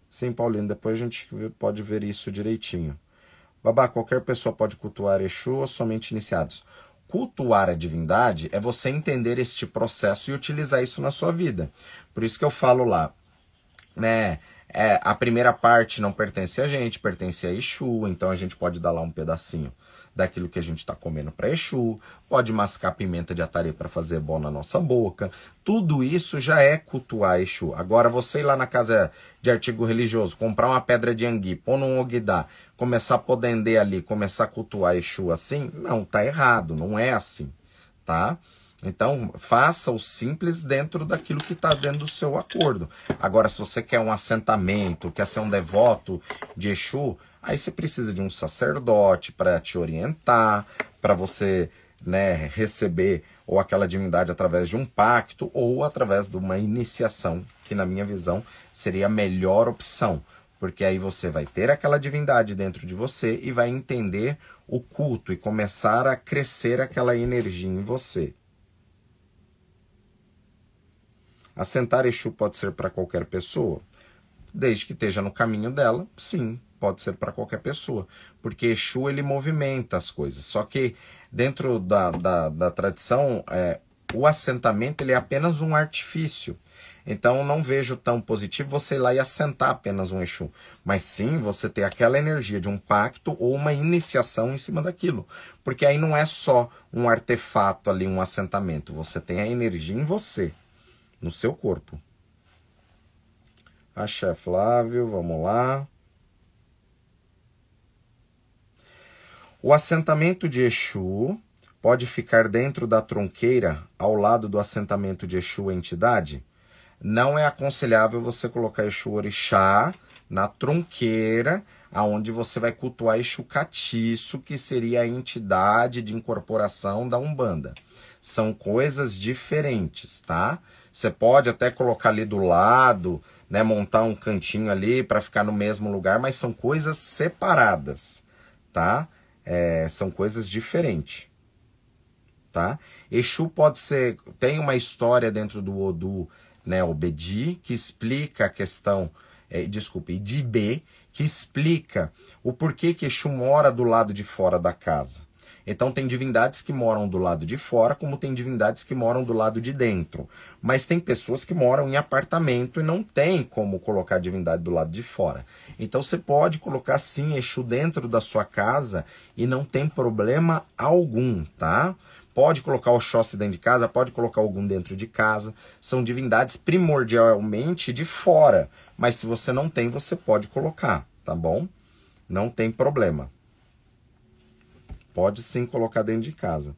Sim, Paulino, depois a gente pode ver isso direitinho. Babá, qualquer pessoa pode cultuar Exu ou somente iniciados? Cultuar a divindade é você entender este processo e utilizar isso na sua vida. Por isso que eu falo lá, né? É, a primeira parte não pertence a gente, pertence a Exu, então a gente pode dar lá um pedacinho daquilo que a gente está comendo para Exu, pode mascar pimenta de atari para fazer bom na nossa boca. Tudo isso já é cultuar Exu. Agora, você ir lá na casa de artigo religioso, comprar uma pedra de angui, pôr num ogidá, começar a podender ali, começar a cultuar Exu assim, não, tá errado, não é assim, tá? Então, faça o simples dentro daquilo que está dentro do seu acordo. Agora, se você quer um assentamento, quer ser um devoto de Exu, Aí você precisa de um sacerdote para te orientar, para você né, receber ou aquela divindade através de um pacto ou através de uma iniciação, que na minha visão seria a melhor opção, porque aí você vai ter aquela divindade dentro de você e vai entender o culto e começar a crescer aquela energia em você. Assentar Exu pode ser para qualquer pessoa, desde que esteja no caminho dela, sim, pode ser para qualquer pessoa, porque Exu ele movimenta as coisas. Só que dentro da, da, da tradição, é, o assentamento ele é apenas um artifício. Então não vejo tão positivo você ir lá e assentar apenas um Exu, mas sim você ter aquela energia de um pacto ou uma iniciação em cima daquilo, porque aí não é só um artefato ali, um assentamento, você tem a energia em você, no seu corpo. Axé Flávio, vamos lá. O assentamento de Exu pode ficar dentro da tronqueira ao lado do assentamento de Exu entidade? Não é aconselhável você colocar Exu Orixá na tronqueira, aonde você vai cultuar Exu Catiço, que seria a entidade de incorporação da Umbanda. São coisas diferentes, tá? Você pode até colocar ali do lado, né, montar um cantinho ali para ficar no mesmo lugar, mas são coisas separadas, tá? É, são coisas diferentes, tá? Exu pode ser, tem uma história dentro do Odu, né, Obedi, que explica a questão, é, desculpe, de B, que explica o porquê que Exu mora do lado de fora da casa. Então tem divindades que moram do lado de fora, como tem divindades que moram do lado de dentro. Mas tem pessoas que moram em apartamento e não tem como colocar a divindade do lado de fora. Então você pode colocar sim Exu dentro da sua casa e não tem problema algum, tá? Pode colocar o Xóssi dentro de casa, pode colocar algum dentro de casa. São divindades primordialmente de fora. Mas se você não tem, você pode colocar, tá bom? Não tem problema. Pode sim colocar dentro de casa.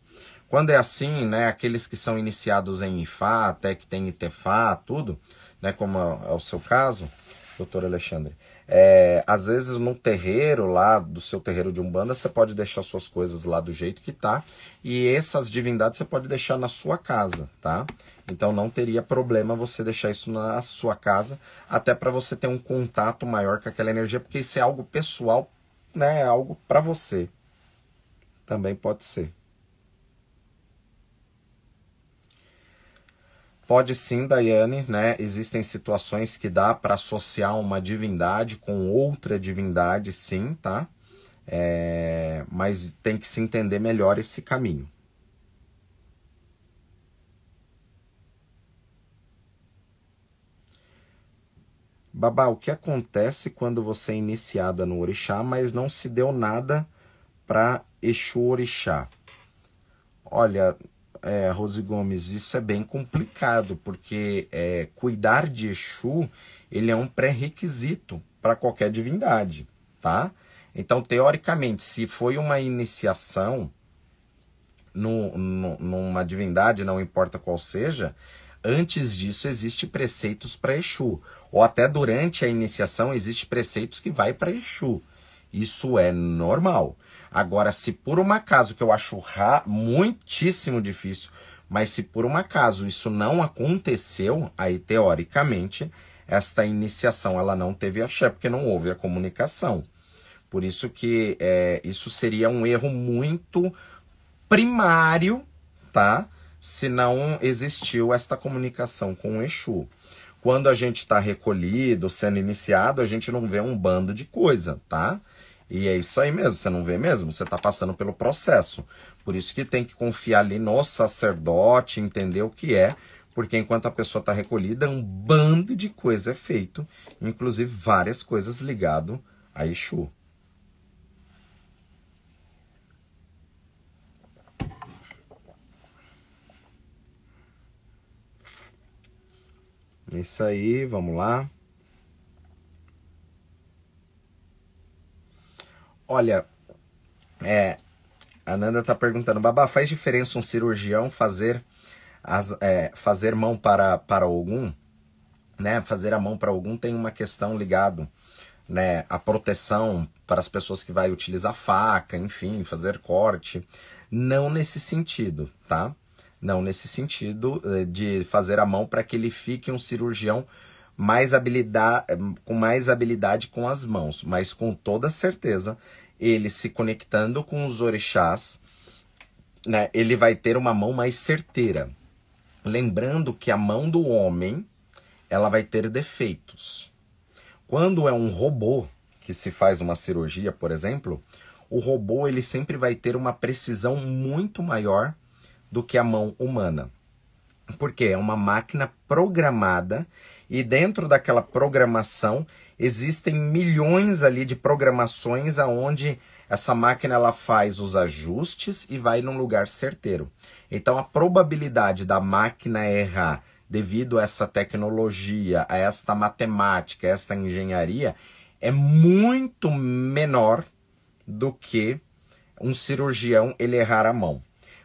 Quando é assim, né, aqueles que são iniciados em IFA, até que tem ITFA, tudo, né, como é o seu caso, doutor Alexandre, é, às vezes no terreiro lá, do seu terreiro de Umbanda, você pode deixar suas coisas lá do jeito que tá, e essas divindades você pode deixar na sua casa, tá? Então não teria problema você deixar isso na sua casa, até para você ter um contato maior com aquela energia, porque isso é algo pessoal, né, é algo para você, também pode ser. Pode sim, Daiane, né? Existem situações que dá para associar uma divindade com outra divindade, sim, tá? É... Mas tem que se entender melhor esse caminho. Babá, o que acontece quando você é iniciada no orixá, mas não se deu nada para Exu Orixá? Olha, é, Rose Gomes, isso é bem complicado, porque é, cuidar de Exu ele é um pré-requisito para qualquer divindade, tá? Então, teoricamente, se foi uma iniciação no, no, numa divindade, não importa qual seja, antes disso existe preceitos para Exu ou até durante a iniciação existe preceitos que vai para Exu. Isso é normal. Agora, se por um acaso, que eu acho ra muitíssimo difícil, mas se por um acaso isso não aconteceu, aí teoricamente esta iniciação ela não teve axé, porque não houve a comunicação. Por isso que é, isso seria um erro muito primário, tá? Se não existiu esta comunicação com o Exu. Quando a gente está recolhido, sendo iniciado, a gente não vê um bando de coisa, tá? E é isso aí mesmo, você não vê mesmo, você está passando pelo processo. Por isso que tem que confiar ali no sacerdote, entender o que é, porque enquanto a pessoa está recolhida, um bando de coisa é feito, inclusive várias coisas ligado a Exu. Isso aí, vamos lá. Olha, é, a Nanda tá perguntando, Babá, faz diferença um cirurgião fazer as, é, fazer mão para, para algum? Né? Fazer a mão para algum tem uma questão ligado né, a proteção para as pessoas que vai utilizar faca, enfim, fazer corte. Não nesse sentido, tá? Não nesse sentido eh, de fazer a mão para que ele fique um cirurgião mais habilidade, com mais habilidade com as mãos, mas com toda certeza ele se conectando com os orixás, né, ele vai ter uma mão mais certeira. Lembrando que a mão do homem ela vai ter defeitos. Quando é um robô que se faz uma cirurgia, por exemplo, o robô ele sempre vai ter uma precisão muito maior do que a mão humana. Porque é uma máquina programada e dentro daquela programação existem milhões ali de programações aonde essa máquina ela faz os ajustes e vai num lugar certeiro. Então a probabilidade da máquina errar devido a essa tecnologia, a esta matemática, a esta engenharia é muito menor do que um cirurgião ele errar a mão.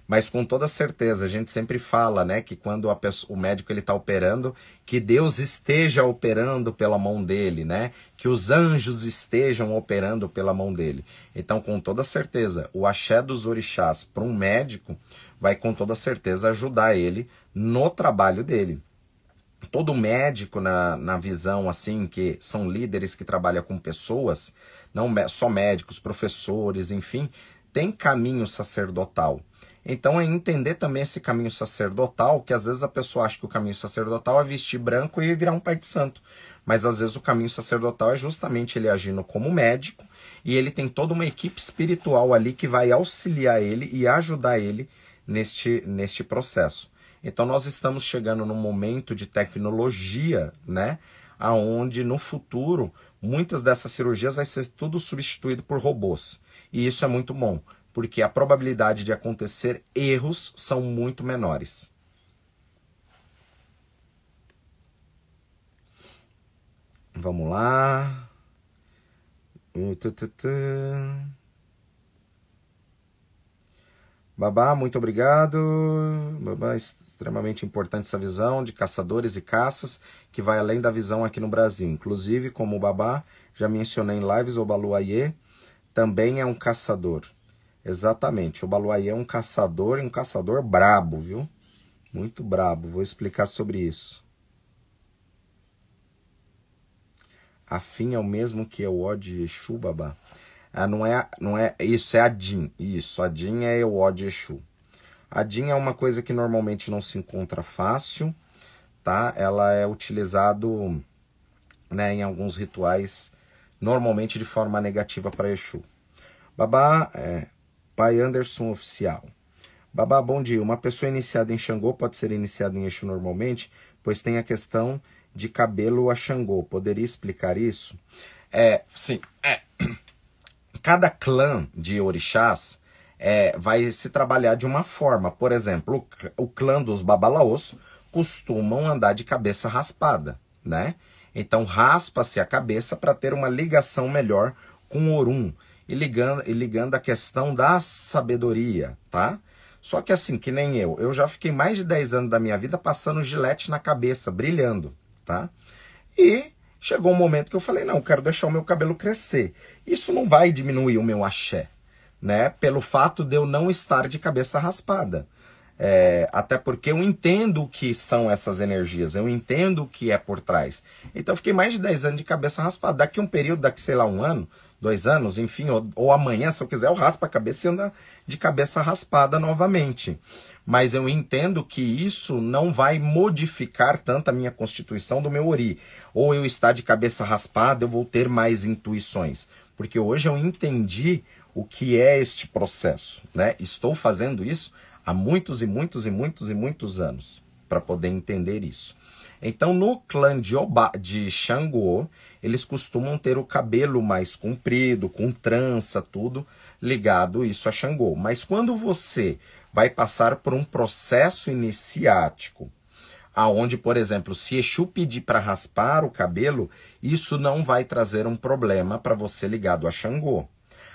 Mas com toda certeza, a gente sempre fala, né, que quando pessoa, o médico ele está operando, que Deus esteja operando pela mão dele, né? Que os anjos estejam operando pela mão dele. Então, com toda certeza, o axé dos orixás para um médico vai com toda certeza ajudar ele no trabalho dele. Todo médico, na, na visão assim, que são líderes que trabalham com pessoas, não só médicos, professores, enfim, tem caminho sacerdotal. Então é entender também esse caminho sacerdotal, que às vezes a pessoa acha que o caminho sacerdotal é vestir branco e virar um pai de santo. Mas às vezes o caminho sacerdotal é justamente ele agindo como médico e ele tem toda uma equipe espiritual ali que vai auxiliar ele e ajudar ele neste, neste processo. Então nós estamos chegando num momento de tecnologia, né? Aonde no futuro muitas dessas cirurgias vai ser tudo substituído por robôs. E isso é muito bom, porque a probabilidade de acontecer erros são muito menores. Vamos lá. Babá, muito obrigado. Babá, extremamente importante essa visão de caçadores e caças que vai além da visão aqui no Brasil. Inclusive, como o Babá, já mencionei em lives, o Baluayê também é um caçador. Exatamente. O Baluayê é um caçador e um caçador brabo, viu? Muito brabo. Vou explicar sobre isso. Afim é o mesmo que o de Exu, babá? Ah, não é, não é, isso é a Din. Isso, a Din é o de Exu. A Din é uma coisa que normalmente não se encontra fácil, tá? Ela é utilizado, né, em alguns rituais, normalmente de forma negativa para Exu. Babá, é, Pai Anderson Oficial. Babá, bom dia. Uma pessoa iniciada em Xangô pode ser iniciada em Exu normalmente, pois tem a questão de cabelo a Xangô. Poderia explicar isso? É, sim. É. *clears throat* Cada clã de orixás é, vai se trabalhar de uma forma. Por exemplo, o, clã dos babalaos costumam andar de cabeça raspada, né? Então raspa-se a cabeça para ter uma ligação melhor com Orum e ligando, e ligando a questão da sabedoria, tá? Só que assim, que nem eu, eu já fiquei mais de 10 anos da minha vida passando gilete na cabeça, brilhando, tá? E chegou um momento que eu falei, não, eu quero deixar o meu cabelo crescer. Isso não vai diminuir o meu axé, né? Pelo fato de eu não estar de cabeça raspada. É, até porque eu entendo o que são essas energias, eu entendo o que é por trás. Então eu fiquei mais de 10 anos de cabeça raspada. Daqui um período, daqui sei lá, um ano, dois anos, enfim, ou, ou amanhã, se eu quiser, eu raspo a cabeça e anda de cabeça raspada novamente. Mas eu entendo que isso não vai modificar tanto a minha constituição do meu ori. Ou eu estar de cabeça raspada, eu vou ter mais intuições. Porque hoje eu entendi o que é este processo, né? Estou fazendo isso há muitos e muitos e muitos e muitos anos para poder entender isso. Então, no clã de, Oba, de Xangô, eles costumam ter o cabelo mais comprido, com trança, tudo ligado isso a Xangô. Mas quando você vai passar por um processo iniciático, aonde, por exemplo, se Exu pedir para raspar o cabelo, isso não vai trazer um problema para você ligado a Xangô.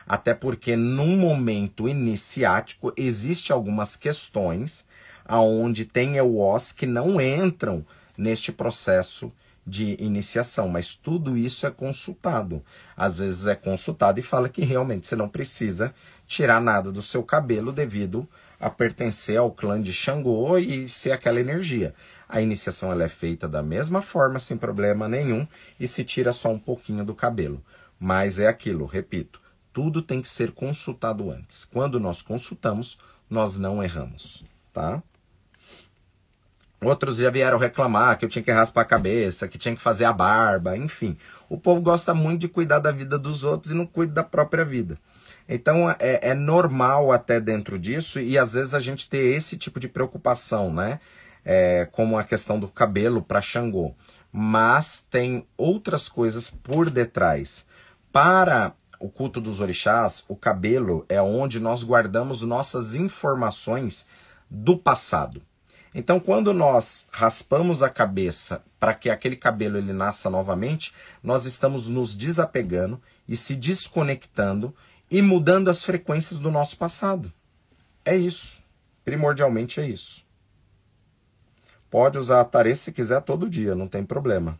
Até porque num momento iniciático existe algumas questões aonde tem EOS que não entram neste processo de iniciação, mas tudo isso é consultado. Às vezes é consultado e fala que realmente você não precisa tirar nada do seu cabelo devido a pertencer ao clã de Xangô e ser aquela energia. A iniciação ela é feita da mesma forma, sem problema nenhum, e se tira só um pouquinho do cabelo. Mas é aquilo, repito, tudo tem que ser consultado antes. Quando nós consultamos, nós não erramos, tá? Outros já vieram reclamar que eu tinha que raspar a cabeça, que tinha que fazer a barba, enfim. O povo gosta muito de cuidar da vida dos outros e não cuida da própria vida. Então é, é normal até dentro disso e às vezes a gente ter esse tipo de preocupação, né? É, como a questão do cabelo para Xangô. Mas tem outras coisas por detrás. Para o culto dos orixás, o cabelo é onde nós guardamos nossas informações do passado. Então, quando nós raspamos a cabeça para que aquele cabelo ele nasça novamente, nós estamos nos desapegando e se desconectando e mudando as frequências do nosso passado. É isso. Primordialmente é isso. Pode usar a tarefa se quiser todo dia, não tem problema.